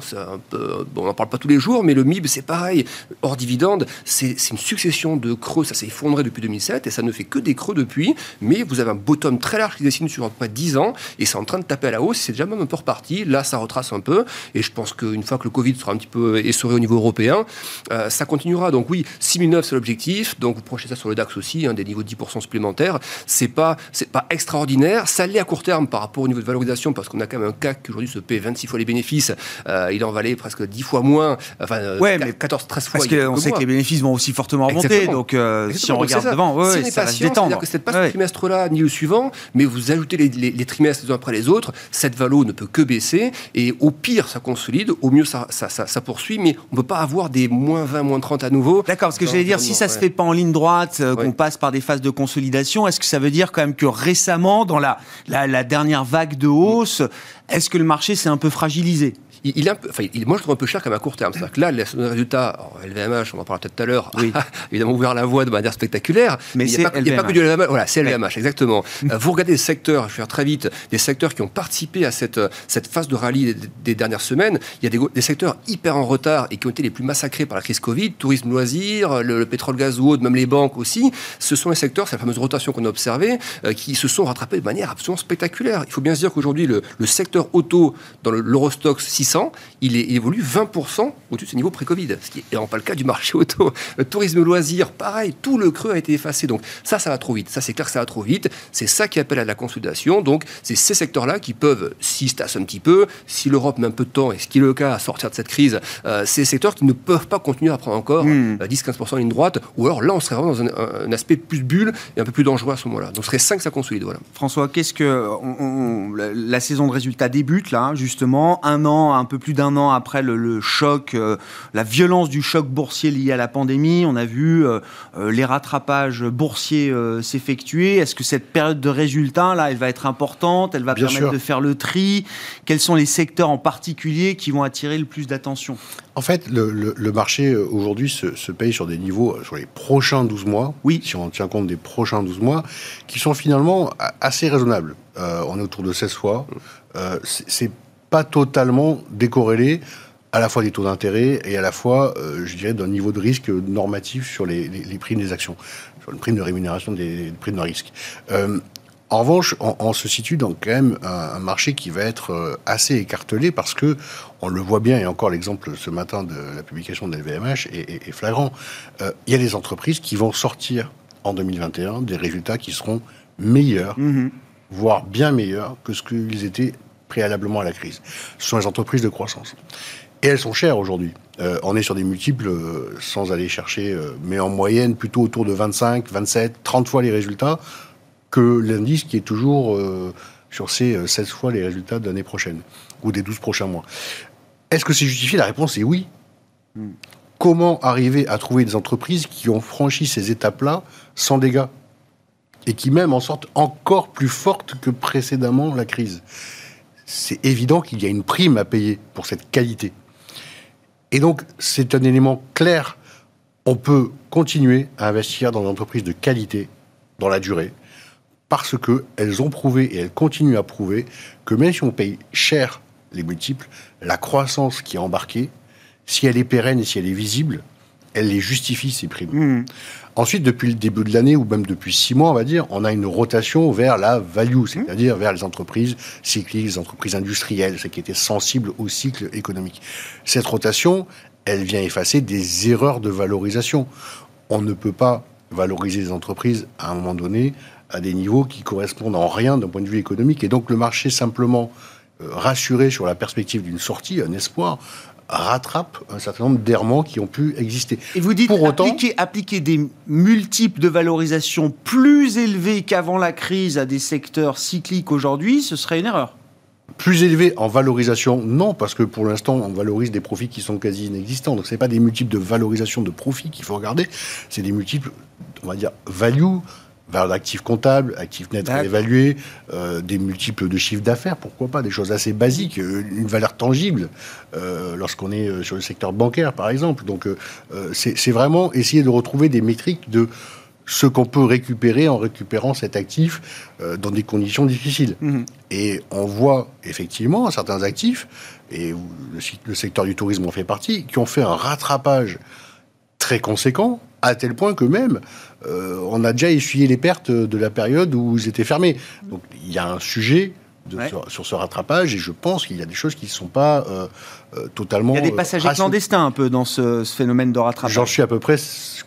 on n'en parle pas tous les jours, mais le C'est pareil, hors dividende. C'est une succession de creux, ça s'est effondré depuis 2007 et ça ne fait que des creux depuis. Mais vous avez un bottom très large qui dessine sur à 10 ans et c'est en train de taper à la hausse. C'est déjà même un peu reparti. Là, ça retrace un peu. Et je pense qu'une fois que le Covid sera un petit peu essoré au niveau européen, euh, ça continuera. Donc oui, 6009, c'est l'objectif. Donc vous projetez ça sur le DAX aussi, hein, des niveaux de 10% supplémentaires. C'est pas, pas extraordinaire. Ça l'est à court terme par rapport au niveau de valorisation parce qu'on a quand même un CAC qui aujourd'hui se paie 26 fois les bénéfices. Euh, il en valait presque 10 fois moins. Enfin, euh, ouais, 14, 13 fois. Parce qu'on sait que les bénéfices vont aussi fortement remonter. Donc si on regarde devant, ouais, ça va se détendre. que c'est pas ce trimestre-là ni le suivant, mais vous ajoutez les, les, trimestres les uns après les autres, cette valo ne peut que baisser. Et au pire, ça consolide. Au mieux, ça, ça, ça, poursuit. Mais on ne peut pas avoir des moins 20, moins 30 à nouveau. D'accord, parce que j'allais dire, si ça ne se fait pas en ligne droite, euh, qu'on passe par des phases de consolidation, est-ce que ça veut dire quand même que récemment, dans la, la, la dernière vague de hausse, est-ce que le marché s'est un peu fragilisé? Il, peu, enfin, il, moi je trouve un peu cher comme à court terme. C'est-à-dire que là, les résultats, LVMH, on en parlera peut-être tout à l'heure, oui. évidemment ouvert la voie de manière spectaculaire. Mais il n'y a, pas que du LVMH. Voilà, c'est LVMH, exactement. Euh, vous regardez les secteurs, je vais faire très vite, des secteurs qui ont participé à cette, cette phase de rallye des, dernières semaines. Il y a des, des, secteurs hyper en retard et qui ont été les plus massacrés par la crise Covid, tourisme, loisirs, le, pétrole, gaz ou autre, même les banques aussi. Ce sont les secteurs, c'est la fameuse rotation qu'on a observée, euh, qui se sont rattrapés de manière absolument spectaculaire. Il faut bien se dire qu'aujourd'hui, le, le secteur auto dans l'Eurostox 600, il, évolue 20% au-dessus de ce niveau pré-Covid, ce qui n'est pas le cas du marché auto. Le tourisme loisir, pareil, tout le creux a été effacé. Donc ça, ça va trop vite. Ça, c'est clair que ça va trop vite. C'est ça qui appelle à la consolidation. Donc c'est ces secteurs-là qui peuvent, s'ils se tassent un petit peu, si l'Europe met un peu de temps, et ce qui est le cas à sortir de cette crise, euh, ces secteurs qui ne peuvent pas continuer à prendre encore 10-15% hmm. euh, en ligne droite, ou alors là, on serait vraiment dans un, aspect plus bulle et un peu plus dangereux à ce moment-là. Donc ce serait 5 ça consolide. Voilà. François, qu'est-ce que la saison de résultats débute là, justement, un an, un peu plus d'un an après le, choc, euh, la violence du choc boursier lié à la pandémie. On a vu euh, euh, les rattrapages boursiers s'effectuer. Est-ce que cette période de résultats, là, elle va être importante? Elle va permettre de faire le tri? Quels sont les secteurs en particulier qui vont attirer le plus d'attention? En fait, le, marché aujourd'hui se, paye sur des niveaux, sur les prochains 12 mois, oui. si on tient compte des prochains 12 mois, qui sont finalement assez raisonnables. on est autour de 16 fois. c'est pas totalement décorrélé à la fois des taux d'intérêt et à la fois, euh, je dirais, d'un niveau de risque normatif sur les, les, primes des actions, sur le prime de rémunération des, primes de risque. Euh, en revanche, on, se situe dans quand même un, marché qui va être euh, assez écartelé parce que on le voit bien, et encore l'exemple ce matin de la publication de LVMH est, est, flagrant. Il y a des entreprises qui vont sortir en 2021 des résultats qui seront meilleurs, mm-hmm. voire bien meilleurs que ce qu'ils étaient préalablement à la crise. Ce sont les entreprises de croissance. Et elles sont chères aujourd'hui. Euh, on est sur des multiples, euh, sans aller chercher, euh, mais en moyenne plutôt autour de 25, 27, 30 fois les résultats que l'indice qui est toujours sur ces 16 fois les résultats de l'année prochaine ou des 12 prochains mois. Est-ce que c'est justifié? La réponse est oui. Comment arriver à trouver des entreprises qui ont franchi ces étapes-là sans dégâts? Et qui même en sortent encore plus fortes que précédemment la crise? C'est évident qu'il y a une prime à payer pour cette qualité. Et donc, c'est un élément clair. On peut continuer à investir dans des entreprises de qualité dans la durée parce qu'elles ont prouvé et elles continuent à prouver que même si on paye cher les multiples, la croissance qui est embarquée, si elle est pérenne et si elle est visible, elle les justifie, ces primes. Mmh. Ensuite, depuis le début de l'année, ou même depuis six mois, on va dire, on a une rotation vers la value, c'est-à-dire vers les entreprises cycliques, les entreprises industrielles, celles qui étaient sensibles au cycle économique. Cette rotation, elle vient effacer des erreurs de valorisation. On ne peut pas valoriser les entreprises à un moment donné à des niveaux qui correspondent en rien d'un point de vue économique. Et donc le marché simplement euh, rassuré sur la perspective d'une sortie, un espoir, rattrape un certain nombre d'errements qui ont pu exister. Et vous dites Pour autant, appliquer, des multiples de valorisation plus élevés qu'avant la crise à des secteurs cycliques aujourd'hui, ce serait une erreur plus élevé en valorisation, non, parce que pour l'instant, on valorise des profits qui sont quasi inexistants. Donc, ce n'est pas des multiples de valorisation de profits qu'il faut regarder, c'est des multiples, on va dire, value, valeur d'actifs comptables, actifs nets réévalués, euh, des multiples de chiffre d'affaires, pourquoi pas, des choses assez basiques, euh, une valeur tangible euh, lorsqu'on est sur le secteur bancaire, par exemple. Donc, c'est vraiment essayer de retrouver des métriques de ce qu'on peut récupérer en récupérant cet actif dans des conditions difficiles. Mhm. Et on voit effectivement certains actifs, et le, secteur du tourisme en fait partie, qui ont fait un rattrapage très conséquent, à tel point que même on a déjà essuyé les pertes de la période où ils étaient fermés. Donc il y a un sujet sur, ce rattrapage et je pense qu'il y a des choses qui ne sont pas euh, totalement. Il y a des passagers clandestins un peu dans ce, ce phénomène de rattrapage. J'en suis à peu près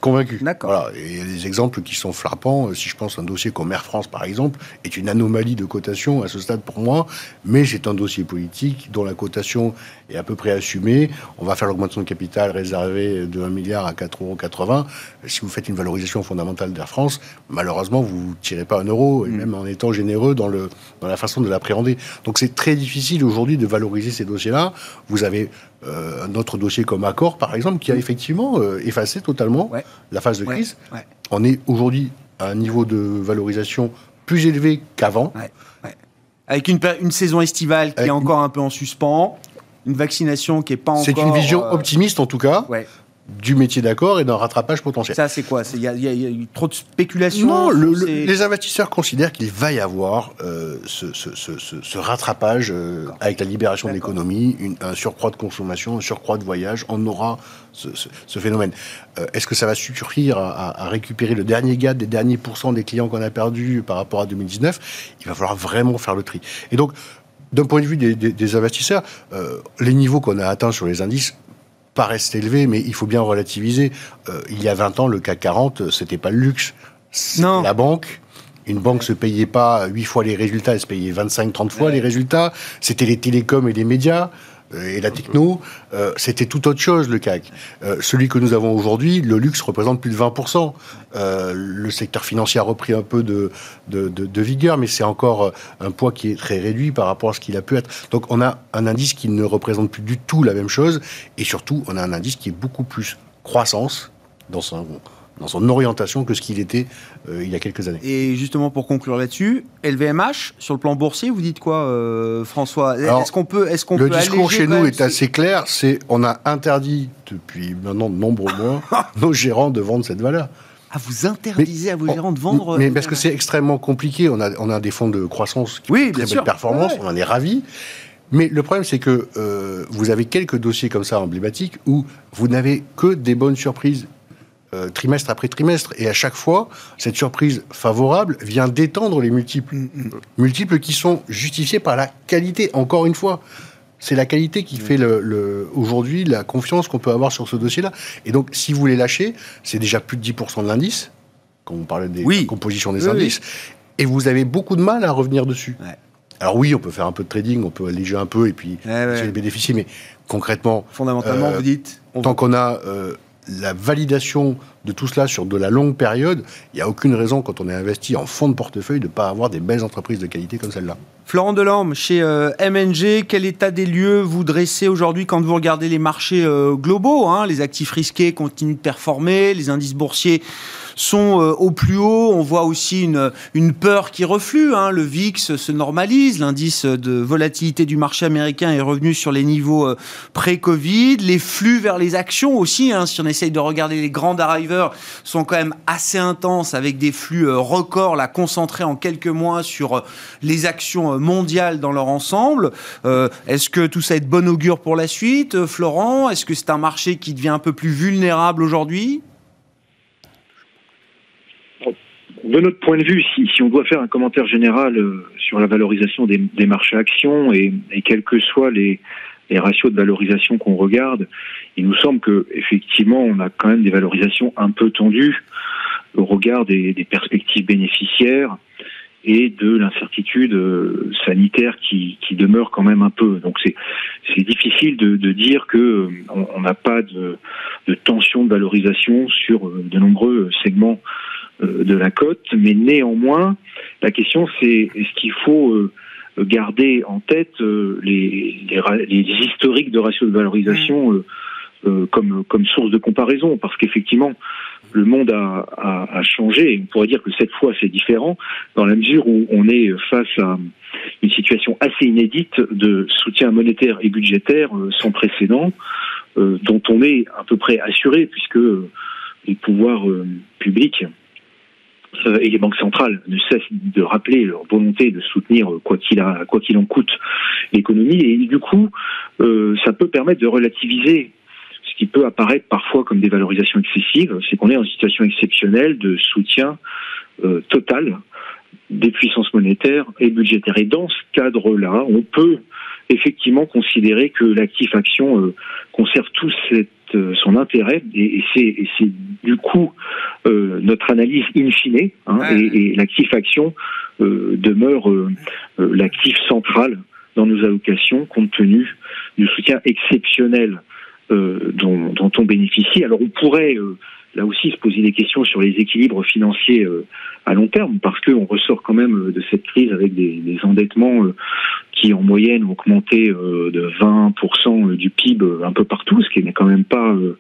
convaincu. D'accord. Voilà. Et il y a des exemples qui sont frappants. Euh, si je pense à un dossier comme Air France, par exemple, est une anomalie de cotation à ce stade pour moi, mais c'est un dossier politique dont la cotation est à peu près assumée. On va faire l'augmentation de capital réservée de 1 milliard à 4,80 euros. Si vous faites une valorisation fondamentale d'Air France, malheureusement, vous ne tirez pas un euro, et mm. même en étant généreux dans, le, dans la façon de l'appréhender. Donc c'est très difficile aujourd'hui de valoriser ces dossiers-là. Vous avez euh, un autre dossier comme Accor, par exemple, qui a effectivement euh, effacé totalement la phase de crise. On est aujourd'hui à un niveau de valorisation plus élevé qu'avant. Avec une, une, saison estivale qui est encore un peu en suspens, une vaccination qui n'est pas encore... C'est une vision euh, optimiste en tout cas du métier d'accord et d'un rattrapage potentiel. Ça, c'est quoi? Il y, a eu trop de spéculation Non, les investisseurs considèrent qu'il va y avoir euh, ce, rattrapage euh, avec la libération de l'économie, un surcroît de consommation, un surcroît de voyage. On aura ce, phénomène. Euh, est-ce que ça va suffire à, récupérer le dernier gap des derniers pourcents des clients qu'on a perdus par rapport à 2019 Il va falloir vraiment faire le tri. Et donc, d'un point de vue des, investisseurs, les niveaux qu'on a atteints sur les indices paraissent élevés, mais il faut bien relativiser. Euh, il y a 20 ans, le CAC 40, c'était pas le luxe. Non. La banque. Une banque se payait pas 8 fois les résultats, elle se payait 25-30 fois les résultats. C'était les télécoms et les médias. Euh, et la techno, euh, c'était tout autre chose, le CAC. Euh, celui que nous avons aujourd'hui, le luxe représente plus de 20%. le secteur financier a repris un peu de, de, vigueur, mais c'est encore un poids qui est très réduit par rapport à ce qu'il a pu être. Donc on a un indice qui ne représente plus du tout la même chose, et surtout on a un indice qui est beaucoup plus croissance dans son dans son orientation que ce qu'il était euh, il y a quelques années. Et justement, pour conclure là-dessus, LVMH, sur le plan boursier, vous dites quoi, euh, François? Est-ce qu'on peut, est-ce qu'on Le discours chez nous est assez clair. C'est on a interdit depuis maintenant de nombreux mois nos gérants de vendre cette valeur. Ah, vous interdisez à vos gérants de vendre Mais parce que c'est extrêmement compliqué. On a, on a des fonds de croissance qui oui, ont très belle performance. On en est ravis. Mais le problème, c'est que euh, vous avez quelques dossiers comme ça emblématiques où vous n'avez que des bonnes surprises euh, trimestre après trimestre. Et à chaque fois, cette surprise favorable vient d'étendre les multiples. Mm, mm. Multiples qui sont justifiés par la qualité, encore une fois. C'est la qualité qui fait le, aujourd'hui la confiance qu'on peut avoir sur ce dossier-là. Et donc, si vous les lâchez, c'est déjà plus de 10% de l'indice, quand on parlait des compositions des indices, et vous avez beaucoup de mal à revenir dessus. Alors oui, on peut faire un peu de trading, on peut alléger un peu et puis ouais, bénéficier, mais concrètement... Fondamentalement, euh, vous dites... tant qu'on a euh, la validation de tout cela sur de la longue période, il n'y a aucune raison, quand on est investi en fonds de portefeuille, de ne pas avoir des belles entreprises de qualité comme celle-là. Florent Delorme, chez euh, MNG, quel état des lieux vous dressez aujourd'hui quand vous regardez les marchés euh, globaux hein Les actifs risqués continuent de performer, les indices boursiers sont euh, au plus haut. On voit aussi une, une peur qui reflue. Hein. Le VIX se normalise. L'indice de volatilité du marché américain est revenu sur les niveaux euh, pré-Covid. Les flux vers les actions aussi, hein, si on essaye de regarder les grands drivers, sont quand même assez intenses avec des flux euh, records là, concentrés en quelques mois sur les actions mondiales dans leur ensemble. Est-ce que tout ça est de bon augure pour la suite, Florent? Est-ce que c'est un marché qui devient un peu plus vulnérable aujourd'hui? De notre point de vue, si, on doit faire un commentaire général euh, sur la valorisation des, marchés actions et, et, quels que soient les, ratios de valorisation qu'on regarde, il nous semble que effectivement on a quand même des valorisations un peu tendues au regard des, perspectives bénéficiaires et de l'incertitude euh, sanitaire qui, demeure quand même un peu. Donc c'est difficile de, dire que euh, on n'a pas de, tension de valorisation sur de nombreux segments de la cote, mais néanmoins, la question c'est est-ce qu'il faut euh, garder en tête les, les, historiques de ratio de valorisation mmh. comme, comme source de comparaison, parce qu'effectivement, le monde a, a, a, changé. On pourrait dire que cette fois, c'est différent, dans la mesure où on est face à une situation assez inédite de soutien monétaire et budgétaire sans précédent, dont on est à peu près assuré, puisque les pouvoirs publics euh, et les banques centrales ne cessent de rappeler leur volonté de soutenir euh, quoi qu'il a quoi qu'il en coûte l'économie et du coup euh, ça peut permettre de relativiser ce qui peut apparaître parfois comme des valorisations excessives, c'est qu'on est en situation exceptionnelle de soutien total des puissances monétaires et budgétaires. Et dans ce cadre-là, on peut effectivement considérer que l'actif action conserve tout euh, son intérêt et, c'est du coup euh, notre analyse in fine hein, et, l'actif action euh, demeure l'actif central dans nos allocations compte tenu du soutien exceptionnel dont, dont, on bénéficie. Alors on pourrait là aussi se poser des questions sur les équilibres financiers à long terme, parce qu'on ressort quand même de cette crise avec des, des endettements qui en moyenne ont augmenté euh, de 20% du PIB un peu partout, ce qui n'est quand même pas euh,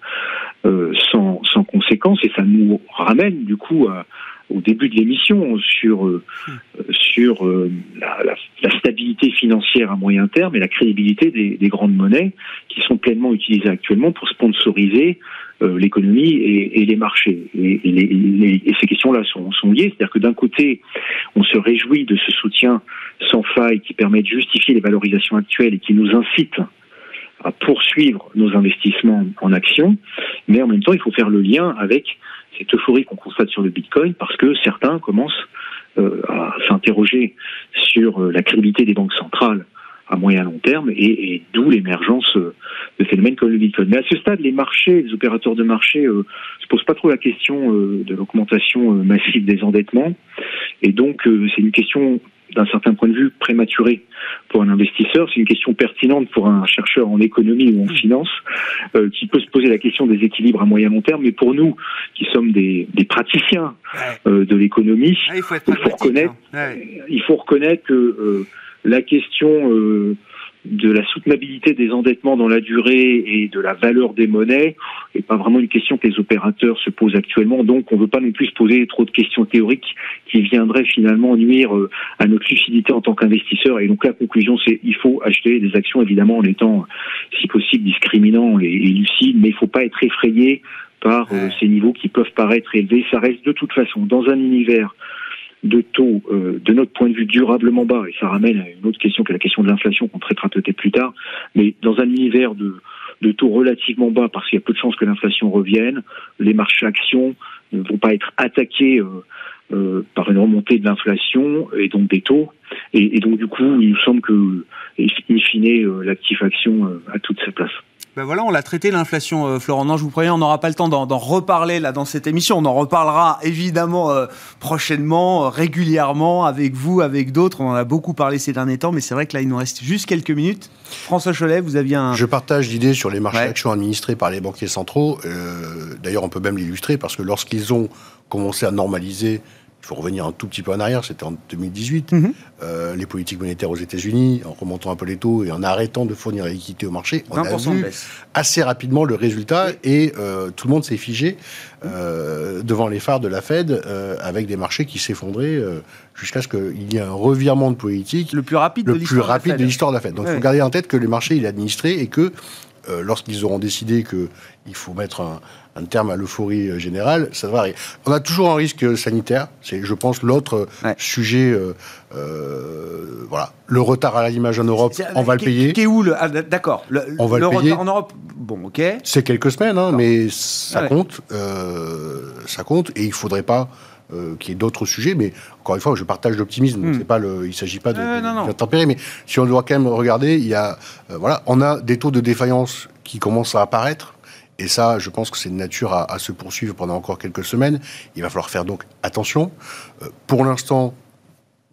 euh, sans, sans conséquence, et ça nous ramène du coup au début de l'émission sur sur la, la, stabilité financière à moyen terme et la crédibilité des, des grandes monnaies qui sont pleinement utilisées actuellement pour sponsoriser euh, l'économie et, les marchés. Et, ces questions-là sont, liées, c'est-à-dire que d'un côté, on se réjouit de ce soutien sans faille qui permet de justifier les valorisations actuelles et qui nous incite à poursuivre nos investissements en actions, mais en même temps, il faut faire le lien avec cette euphorie qu'on constate sur le Bitcoin parce que certains commencent euh, à s'interroger sur euh, la crédibilité des banques centrales à moyen long terme, et, d'où l'émergence euh, de phénomènes comme le Bitcoin. Mais à ce stade, les marchés, les opérateurs de marché euh, se posent pas trop la question de l'augmentation massive des endettements, et donc c'est une question d'un certain point de vue prématurée pour un investisseur, c'est une question pertinente pour un chercheur en économie ou en finance qui peut se poser la question des équilibres à moyen long terme, mais pour nous qui sommes des, des praticiens de l'économie, ah, il, faut reconnaître, hein. il faut reconnaître que la question euh, de la soutenabilité des endettements dans la durée et de la valeur des monnaies n'est pas vraiment une question que les opérateurs se posent actuellement. Donc, on ne veut pas non plus se poser trop de questions théoriques qui viendraient finalement nuire euh, à notre lucidité en tant qu'investisseur. Et donc, la conclusion, c'est il faut acheter des actions, évidemment, en étant, si possible, discriminant et, lucide, mais il ne faut pas être effrayé par euh, ces niveaux qui peuvent paraître élevés. Ça reste de toute façon dans un univers de taux, euh, de notre point de vue, durablement bas, et ça ramène à une autre question qui est la question de l'inflation qu'on traitera peut-être plus tard, mais dans un univers de, de taux relativement bas, parce qu'il y a peu de chances que l'inflation revienne, les marchés actions ne vont pas être attaqués euh, euh, par une remontée de l'inflation et donc des taux. Et, donc du coup, il nous semble que, in fine, l'actif action a toute sa place. Ben voilà, on l'a traité l'inflation, euh, Florent. Non, je vous préviens, on n'aura pas le temps d'en reparler là dans cette émission. On en reparlera évidemment euh, prochainement, euh, régulièrement, avec vous, avec d'autres. On en a beaucoup parlé ces derniers temps, mais c'est vrai que là, il nous reste juste quelques minutes. François Cholet, vous aviez un. Je partage l'idée sur les marchés d'actions administrés par les banquiers centraux. D'ailleurs, on peut même l'illustrer parce que lorsqu'ils ont commencé à normaliser il faut revenir un tout petit peu en arrière, c'était en 2018. Mhm. Euh, les politiques monétaires aux États-Unis, en remontant un peu les taux et en arrêtant de fournir la liquidité au marché, on a vu assez rapidement le résultat et euh, tout le monde s'est figé euh, devant les phares de la Fed avec des marchés qui s'effondraient jusqu'à ce qu'il y ait un revirement de politique le plus rapide le de l'histoire de la Fed. Donc il faut garder en tête que les marchés il administré et que lorsqu'ils auront décidé qu'il faut mettre un, un terme à l'euphorie euh, générale, ça va arriver. On a toujours un risque sanitaire, c'est, je pense, l'autre sujet. Euh, euh, voilà, le retard à l'image en Europe, on va le payer. Qui est où le ah, D'accord. on va le, payer. retard en Europe. Bon, ok. C'est quelques semaines, hein, mais ça compte, ça compte, et il faudrait pas. Qu'il y ait d'autres sujets, mais encore une fois, je partage l'optimisme. Hmm. C'est pas le, il s'agit pas de, de, tempérer, mais si on doit quand même regarder, il y a, voilà, on a des taux de défaillance qui commencent à apparaître. Et ça, je pense que c'est de nature à, se poursuivre pendant encore quelques semaines. Il va falloir faire donc attention. Euh, pour l'instant,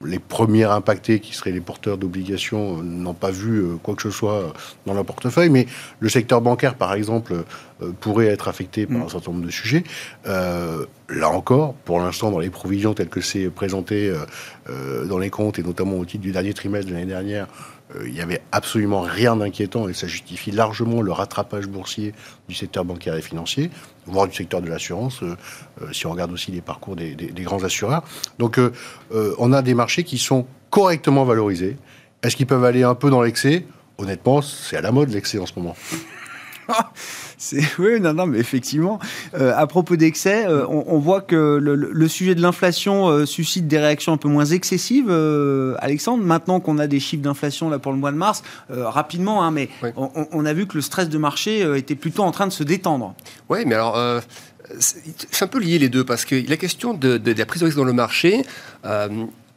les premiers impactés, qui seraient les porteurs d'obligations, euh, n'ont pas vu euh, quoi que ce soit euh, dans leur portefeuille. Mais le secteur bancaire, par exemple, pourrait être affecté par mm. un certain nombre de sujets. là encore, pour l'instant, dans les provisions telles que c'est présenté dans les comptes, et notamment au titre du dernier trimestre de l'année dernière, il n'y avait absolument rien d'inquiétant et ça justifie largement le rattrapage boursier du secteur bancaire et financier, voire du secteur de l'assurance, si on regarde aussi les parcours des, des grands assureurs. Donc on a des marchés qui sont correctement valorisés. Est-ce qu'ils peuvent aller un peu dans l'excès? Honnêtement, c'est à la mode l'excès en ce moment. oui, non, non, mais effectivement, euh, à propos d'excès, euh, on, voit que le, sujet de l'inflation euh, suscite des réactions un peu moins excessives. Alexandre, maintenant qu'on a des chiffres d'inflation là pour le mois de mars, rapidement, hein, mais on, a vu que le stress de marché était plutôt en train de se détendre. Oui, mais alors c'est un peu lié les deux parce que la question de, de, la prise de risque dans le marché,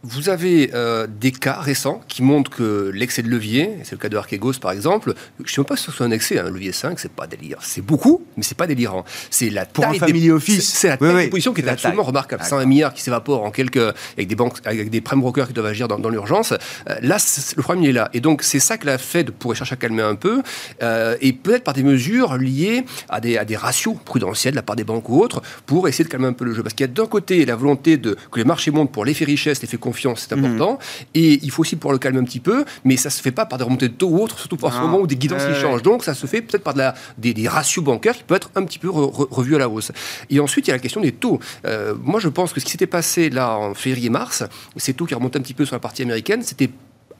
vous avez euh, des cas récents qui montrent que l'excès de levier, c'est le cas de Archegos par exemple, je ne sais même pas si c'est un excès, un hein, levier 5, c'est pas délire. C'est beaucoup, mais c'est pas délirant. C'est la Pour un family office. C'est la taille position qui est, absolument remarquable. 101 milliards qui s'évaporent en quelques, avec des banques, avec des prime brokers qui doivent agir dans, l'urgence. Euh, là, le problème il est là. Et donc, c'est ça que la Fed pourrait chercher à calmer un peu, euh, et peut-être par des mesures liées à des, à des ratios prudentiels de la part des banques ou autres, pour essayer de calmer un peu le jeu. Parce qu'il y a d'un côté la volonté de, que les marchés montent pour l'effet richesse, l'effet c'est important. Et il faut aussi pouvoir le calmer un petit peu, mais ça se fait pas par des remontées de taux ou autres, surtout pour ce moment où des guidances qui changent. Donc ça se fait peut-être par de la, des, ratios bancaires qui peuvent être un petit peu revus à la hausse. Et ensuite, il y a la question des taux. Euh, moi, je pense que ce qui s'était passé là en février-mars, ces taux qui remontent un petit peu sur la partie américaine, c'était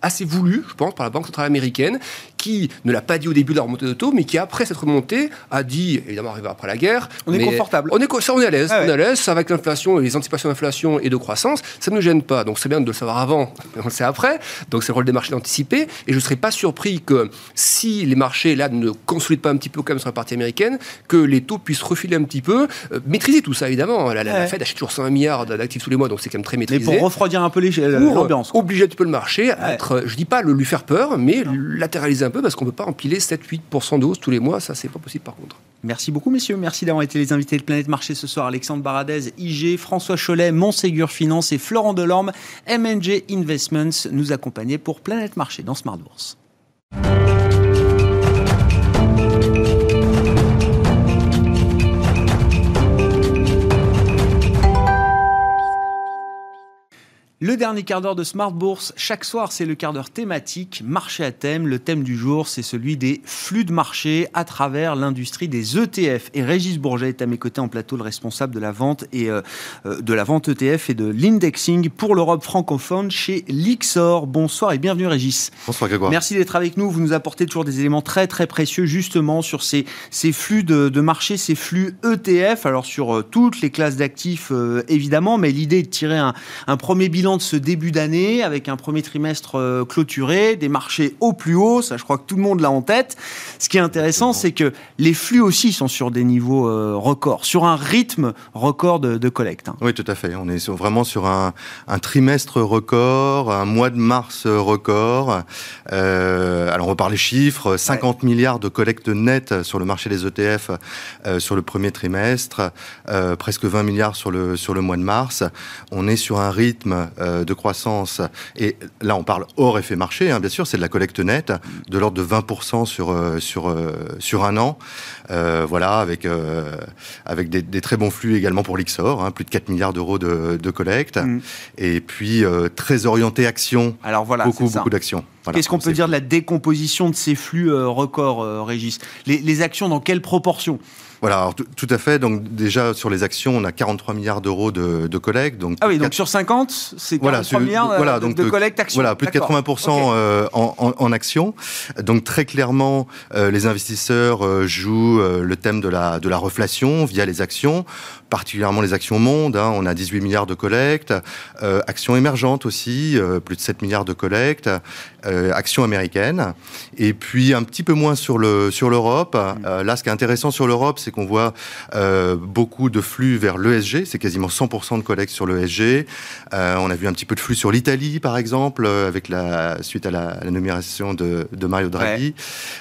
assez voulu, je pense, par la Banque centrale américaine, qui ne l'a pas dit au début de la remontée de taux, mais qui, après cette remontée, a dit, évidemment, arrivé après la guerre. On est confortable. On est, ça, on est à l'aise. Ah on est à l'aise. Avec l'inflation et les anticipations d'inflation et de croissance, ça ne nous gêne pas. Donc, c'est bien de le savoir avant, on le sait après. Donc, c'est le rôle des marchés d'anticiper. Et je ne serais pas surpris que si les marchés, là, ne consolident pas un petit peu, comme sur la partie américaine, que les taux puissent refiler un petit peu. Euh, maîtriser tout ça, évidemment. La, la, Fed achète toujours 100 milliards d'actifs tous les mois, donc c'est quand même très maîtrisé. Mais pour refroidir un peu l'ambiance. Obliger un petit peu le marché à être, je dis pas le lui faire peur, mais latéraliser un peu parce qu'on ne peut pas empiler 7-8% de hausse tous les mois. Ça, c'est pas possible par contre. Merci beaucoup, messieurs. Merci d'avoir été les invités de Planète Marché ce soir. Alexandre Baradez, IG, François Cholet, Montségur Finance et Florent Delorme, MNG Investments, nous accompagnaient pour Planète Marché dans Smart Bourse. Le dernier quart d'heure de Smart Bourse, chaque soir, c'est le quart d'heure thématique, marché à thème. Le thème du jour, c'est celui des flux de marché à travers l'industrie des ETF. Et Régis Bourget est à mes côtés en plateau, le responsable de la vente et euh, euh, de la vente ETF et de l'indexing pour l'Europe francophone chez Lixor. Bonsoir et bienvenue Régis. Bonsoir Grégoire. Merci d'être avec nous. Vous nous apportez toujours des éléments très très précieux justement sur ces, ces flux de, de marché, ces flux ETF. Alors sur euh, toutes les classes d'actifs évidemment, mais l'idée est de tirer un, un premier bilan de ce début d'année avec un premier trimestre euh, clôturé, des marchés au plus haut, ça je crois que tout le monde l'a en tête. Ce qui est intéressant, c'est que les flux aussi sont sur des niveaux euh, records, sur un rythme record de, collecte. Hein. Oui, tout à fait. On est vraiment sur un, trimestre record, un mois de mars record. Euh, alors on va parler chiffres, 50 milliards de collecte nette sur le marché des ETF sur le premier trimestre, presque 20 milliards sur le, sur le mois de mars. On est sur un rythme de croissance, et là on parle hors effet marché, hein, bien sûr, c'est de la collecte nette, de l'ordre de 20% sur, euh, sur, euh, sur un an. voilà, avec, avec des, très bons flux également pour l'Ixor, hein, plus de 4 milliards d'euros de, de, collecte. Mm. Et puis très orienté action. Alors voilà, beaucoup, beaucoup d'actions. Qu'est-ce qu'on peut dire de la décomposition de ces flux records, Régis? Les, les actions dans quelle proportion? Voilà, tout à fait. Donc déjà sur les actions, on a 43 milliards d'euros de, de collecte. Donc ah oui, donc sur 50, c'est 43 milliards euh, voilà, donc de, collecte actions. Voilà, plus de 80% euh, en, en, en, actions. Donc très clairement, euh, les investisseurs jouent le thème de la, de la reflation via les actions particulièrement les actions monde. Hein, on a 18 milliards de collecte, actions émergentes aussi, plus de 7 milliards de collecte, actions américaines. Et puis un petit peu moins sur le sur l'Europe. Mm. là, ce qui est intéressant sur l'Europe, c'est qu'on voit beaucoup de flux vers l'ESG. C'est quasiment 100% de collecte sur l'ESG. on a vu un petit peu de flux sur l'Italie, par exemple, avec la suite à la, nomination de, de, Mario Draghi.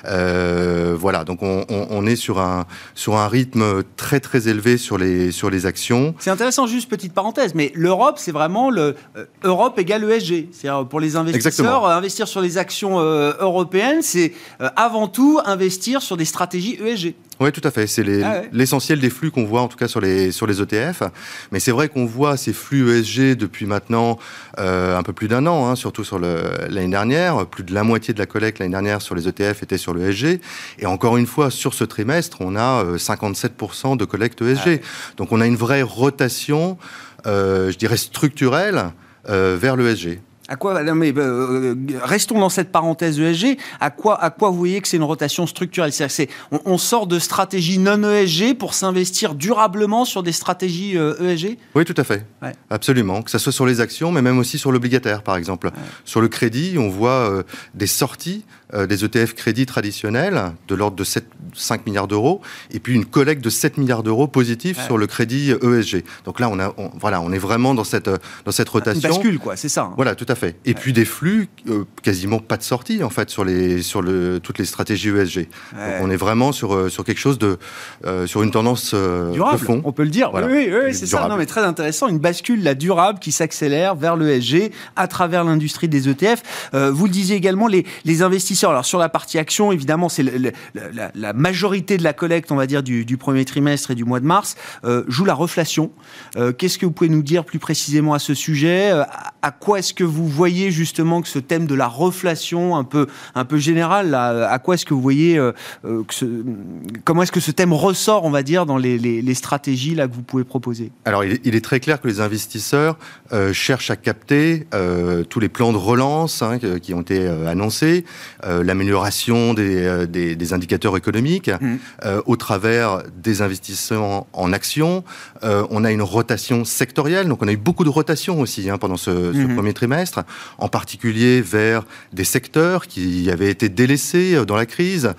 voilà, donc on, on, on, est sur un sur un rythme très très élevé sur les sur les actions. C'est intéressant, juste petite parenthèse, mais l'Europe, c'est vraiment le euh, Europe égale ESG. C'est-à-dire pour les investisseurs, euh, investir sur les actions euh, européennes, c'est avant tout investir sur des stratégies ESG. Oui, tout à fait. C'est ah l'essentiel des flux qu'on voit, en tout cas sur les, sur les ETF. Mais c'est vrai qu'on voit ces flux ESG depuis maintenant un peu plus d'un an, hein, surtout sur l'année dernière. Plus de la moitié de la collecte l'année dernière sur les ETF était sur l'ESG. Et encore une fois, sur ce trimestre, on a 57% de collecte ESG. Ah Donc on a une vraie rotation, euh, je dirais, structurelle euh, vers l'ESG. À quoi, mais, euh, restons dans cette parenthèse ESG. À quoi, à quoi vous voyez que c'est une rotation structurelle? C'est on, on, sort de stratégies non ESG pour s'investir durablement sur des stratégies ESG Oui, tout à fait. Absolument. Que ce soit sur les actions, mais même aussi sur l'obligataire, par exemple. Sur le crédit, on voit des sorties euh, des ETF crédits traditionnels de l'ordre de 7, 5 milliards d'euros, et puis une collecte de 7 milliards d'euros positifs sur le crédit ESG. Donc là, on, a, voilà, on est vraiment dans cette, dans cette rotation. Une bascule, quoi, c'est ça. Hein. Voilà, tout à fait. Et puis des flux, euh, quasiment pas de sortie, en fait, sur, les, sur le, toutes les stratégies ESG. Donc on est vraiment sur, euh, sur quelque chose de. sur une tendance durable, de fond. On peut le dire. Oui, oui, c'est ça. Non, mais très intéressant. Une bascule, la durable, qui s'accélère vers l'ESG à travers l'industrie des ETF. vous le disiez également, les, les investisseurs alors sur la partie action, évidemment, c'est la, majorité de la collecte, on va dire, du, premier trimestre et du mois de mars, euh, joue la reflation. Euh, qu'est-ce que vous pouvez nous dire plus précisément à ce sujet? Euh, à, quoi est-ce que vous voyez justement que ce thème de la reflation, un peu, un peu général, à quoi est-ce que vous voyez, que comment est-ce que ce thème ressort, on va dire, dans les, stratégies là, que vous pouvez proposer? Alors, il, est très clair que les investisseurs cherchent à capter tous les plans de relance hein, qui ont été annoncés, euh, l'amélioration euh, des, des, indicateurs économiques mmh. euh, au travers des investissements en actions. on a une rotation sectorielle, donc on a eu beaucoup de rotation aussi hein, pendant ce, mmh. premier trimestre, en particulier vers des secteurs qui avaient été délaissés dans la crise,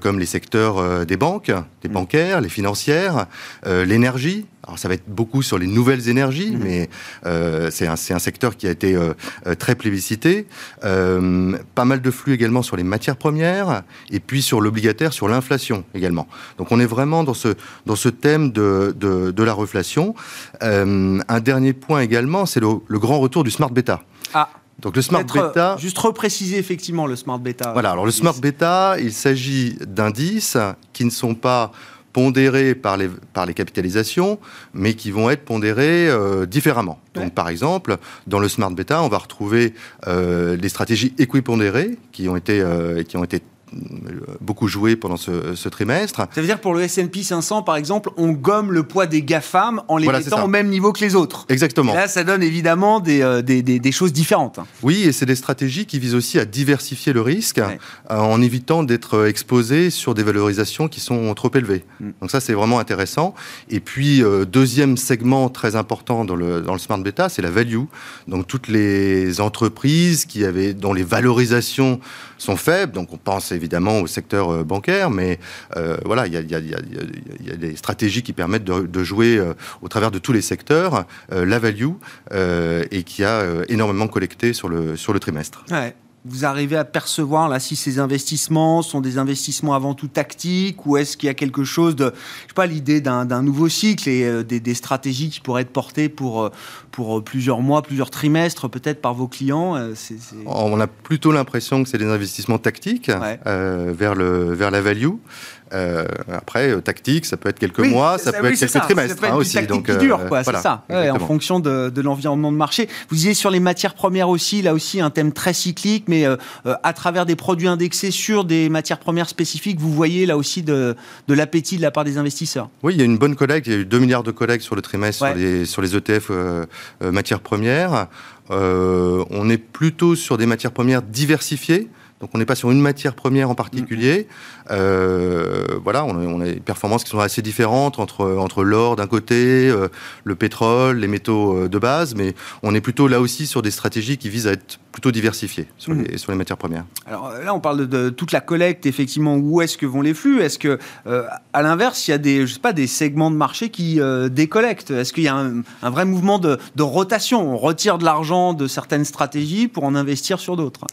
comme les secteurs des banques, des mmh. bancaires, les financières, l'énergie, alors ça va être beaucoup sur les nouvelles énergies, mhm. mais euh, c'est un, un, secteur qui a été euh, euh, très plébiscité. pas mal de flux également sur les matières premières, et puis sur l'obligataire, sur l'inflation également. Donc on est vraiment dans ce, dans ce thème de, de, de la reflation. un dernier point également, c'est le, le, grand retour du smart beta. Ah. Donc le smart beta. Juste repréciser effectivement le smart beta. Voilà, alors le smart beta, il s'agit d'indices qui ne sont pas pondérés par les, par les capitalisations, mais qui vont être pondérés euh, différemment. Donc, par exemple, dans le Smart Beta, on va retrouver euh, des stratégies équipondérées qui ont été, euh, qui ont été beaucoup joué pendant ce, trimestre. Ça veut dire pour le S&P 500, par exemple, on gomme le poids des GAFAM en les mettant au même niveau que les autres. Exactement. là, ça donne évidemment des, euh, des, des, choses différentes. Oui, et c'est des stratégies qui visent aussi à diversifier le risque euh, en évitant d'être exposé sur des valorisations qui sont trop élevées. Mm. Donc ça, c'est vraiment intéressant. Et puis, euh, deuxième segment très important dans le, dans le Smart Beta, c'est la value. Donc toutes les entreprises qui avaient, dont les valorisations sont faibles, donc on pense évidemment au secteur euh, bancaire, mais euh, voilà, il y, a, des stratégies qui permettent de, jouer euh, au travers de tous les secteurs la value et qui a énormément collecté sur le, sur le trimestre vous arrivez à percevoir là si ces investissements sont des investissements avant tout tactiques ou est-ce qu'il y a quelque chose de, je sais pas, l'idée d'un nouveau cycle et euh, des, stratégies qui pourraient être portées pour, euh, pour plusieurs mois, plusieurs trimestres peut-être par vos clients euh, On a plutôt l'impression que c'est des investissements tactiques vers, le, vers la value. Euh, après, euh, tactique, ça peut être quelques mois, ça, peut être quelques trimestres ça peut être hein, aussi. Donc, dure, euh, quoi, c'est ça. en fonction de, de l'environnement de marché. Vous disiez sur les matières premières aussi, là aussi un thème très cyclique, mais à travers des produits indexés sur des matières premières spécifiques, vous voyez là aussi de, de l'appétit de la part des investisseurs. Oui, il y a une bonne collecte. Il y a eu 2 milliards de collectes sur le trimestre sur, les, sur les ETF matières premières. on est plutôt sur des matières premières diversifiées Donc on n'est pas sur une matière première en particulier. Euh, voilà, on a, des performances qui sont assez différentes entre, entre l'or d'un côté, euh, le pétrole, les métaux euh, de base, mais on est plutôt là aussi sur des stratégies qui visent à être plutôt diversifiées sur, mm. les, sur les matières premières. Alors là, on parle de, toute la collecte, effectivement, où est-ce que vont les flux? Est-ce que, à l'inverse, il y a des, je sais pas, des segments de marché qui décollectent? Est-ce qu'il y a un, un vrai mouvement de, de rotation? On retire de l'argent de certaines stratégies pour en investir sur d'autres?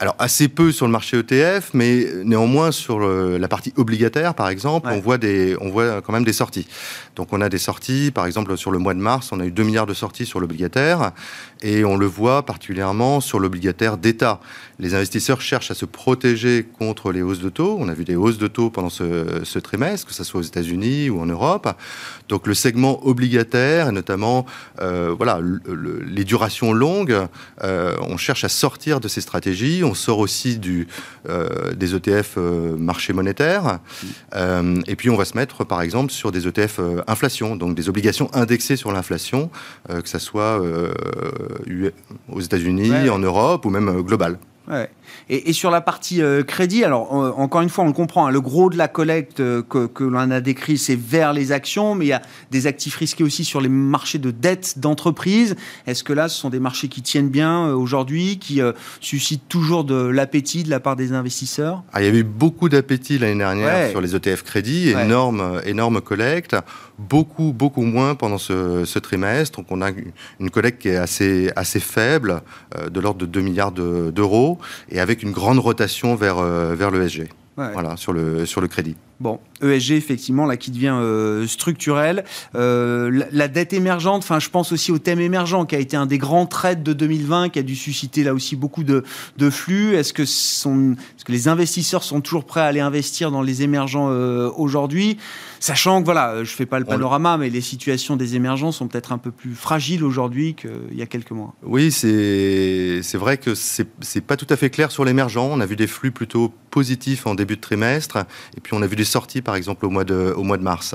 Alors assez peu sur le marché ETF, mais néanmoins sur la partie obligataire, par exemple, on voit des, on voit quand même des sorties. Donc on a des sorties, par exemple sur le mois de mars, on a eu 2 milliards de sorties sur l'obligataire, et on le voit particulièrement sur l'obligataire d'État. Les investisseurs cherchent à se protéger contre les hausses de taux. On a vu des hausses de taux pendant ce, trimestre, que ce soit aux États-Unis ou en Europe. Donc le segment obligataire, et notamment euh, voilà, les durations longues, euh, on cherche à sortir de ces stratégies on sort aussi du, euh, des ETF euh, marché monétaire, euh, et puis on va se mettre par exemple sur des ETF inflation, donc des obligations indexées sur l'inflation, que ce soit aux États-Unis, en Europe ou même global. Et, sur la partie euh, crédit, alors encore une fois, on le comprend, hein, le gros de la collecte euh, que, l'on a décrit, c'est vers les actions, mais il y a des actifs risqués aussi sur les marchés de dette d'entreprise. Est-ce que là, ce sont des marchés qui tiennent bien euh, aujourd'hui, qui suscitent toujours de l'appétit de la part des investisseurs? Ah, Il y avait eu beaucoup d'appétit l'année dernière sur les ETF crédits, énorme, énorme collecte, beaucoup, beaucoup moins pendant ce, trimestre. Donc on a une collecte qui est assez, assez faible, de l'ordre de 2 milliards d'euros et avec une grande rotation vers, euh, vers l'ESG. Voilà, sur le, sur le crédit. Bon, ESG, effectivement, là, qui devient euh, structurel. Euh, la, dette émergente, enfin, je pense aussi au thème émergent, qui a été un des grands trades de 2020, qui a dû susciter là aussi beaucoup de, de flux. Est-ce que, sont, est-ce que les investisseurs sont toujours prêts à aller investir dans les émergents euh, aujourd'hui? Sachant que, voilà, je fais pas le panorama, mais les situations des émergents sont peut-être un peu plus fragiles aujourd'hui qu'il y a quelques mois. Oui, c'est, vrai que c'est pas tout à fait clair sur l'émergent. On a vu des flux plutôt positifs en début de trimestre, et puis on a vu des sorties, par exemple, au mois de, au mois de mars.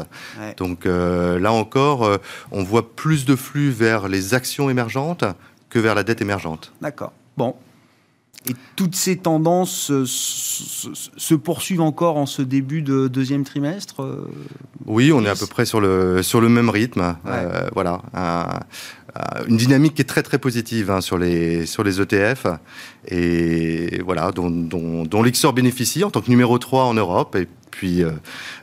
Donc euh, là encore, euh, on voit plus de flux vers les actions émergentes que vers la dette émergente. D'accord. Bon, et toutes ces tendances se, poursuivent encore en ce début de deuxième trimestre euh, Oui, on est à peu près sur le, sur le même rythme. voilà. une dynamique qui est très très positive hein, sur, les, sur les ETF et voilà, dont, dont, dont l'Ixor bénéficie en tant que numéro 3 en Europe et puis euh,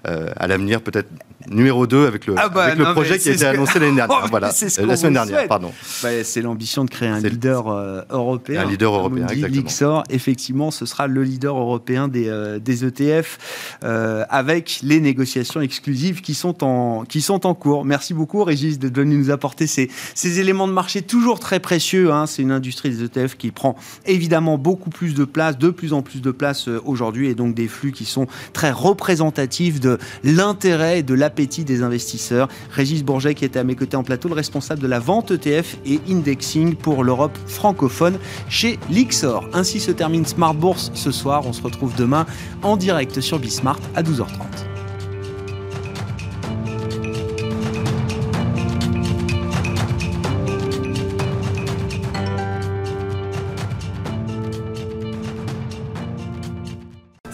euh, à l'avenir peut-être numéro 2 avec le, ah bah, avec le projet qui a été annoncé l'année dernière. voilà, la semaine dernière, pardon. Bah, c'est l'ambition de créer un leader euh, européen. Un leader européen, exactement. Lixor, effectivement, ce sera le leader européen des, des ETF avec les négociations exclusives qui sont en, qui sont en cours. Merci beaucoup, Régis, de venir nous apporter ces, ces éléments de marché toujours très précieux. Hein. C'est une industrie des ETF qui prend évidemment beaucoup plus de place, de plus en plus de place aujourd'hui, et donc des flux qui sont très représentatif de l'intérêt et de l'appétit des investisseurs. Régis Bourget qui était à mes côtés en plateau, le responsable de la vente ETF et indexing pour l'Europe francophone chez Lixor. Ainsi se termine Smart Bourse ce soir. On se retrouve demain en direct sur Bismart à 12h30.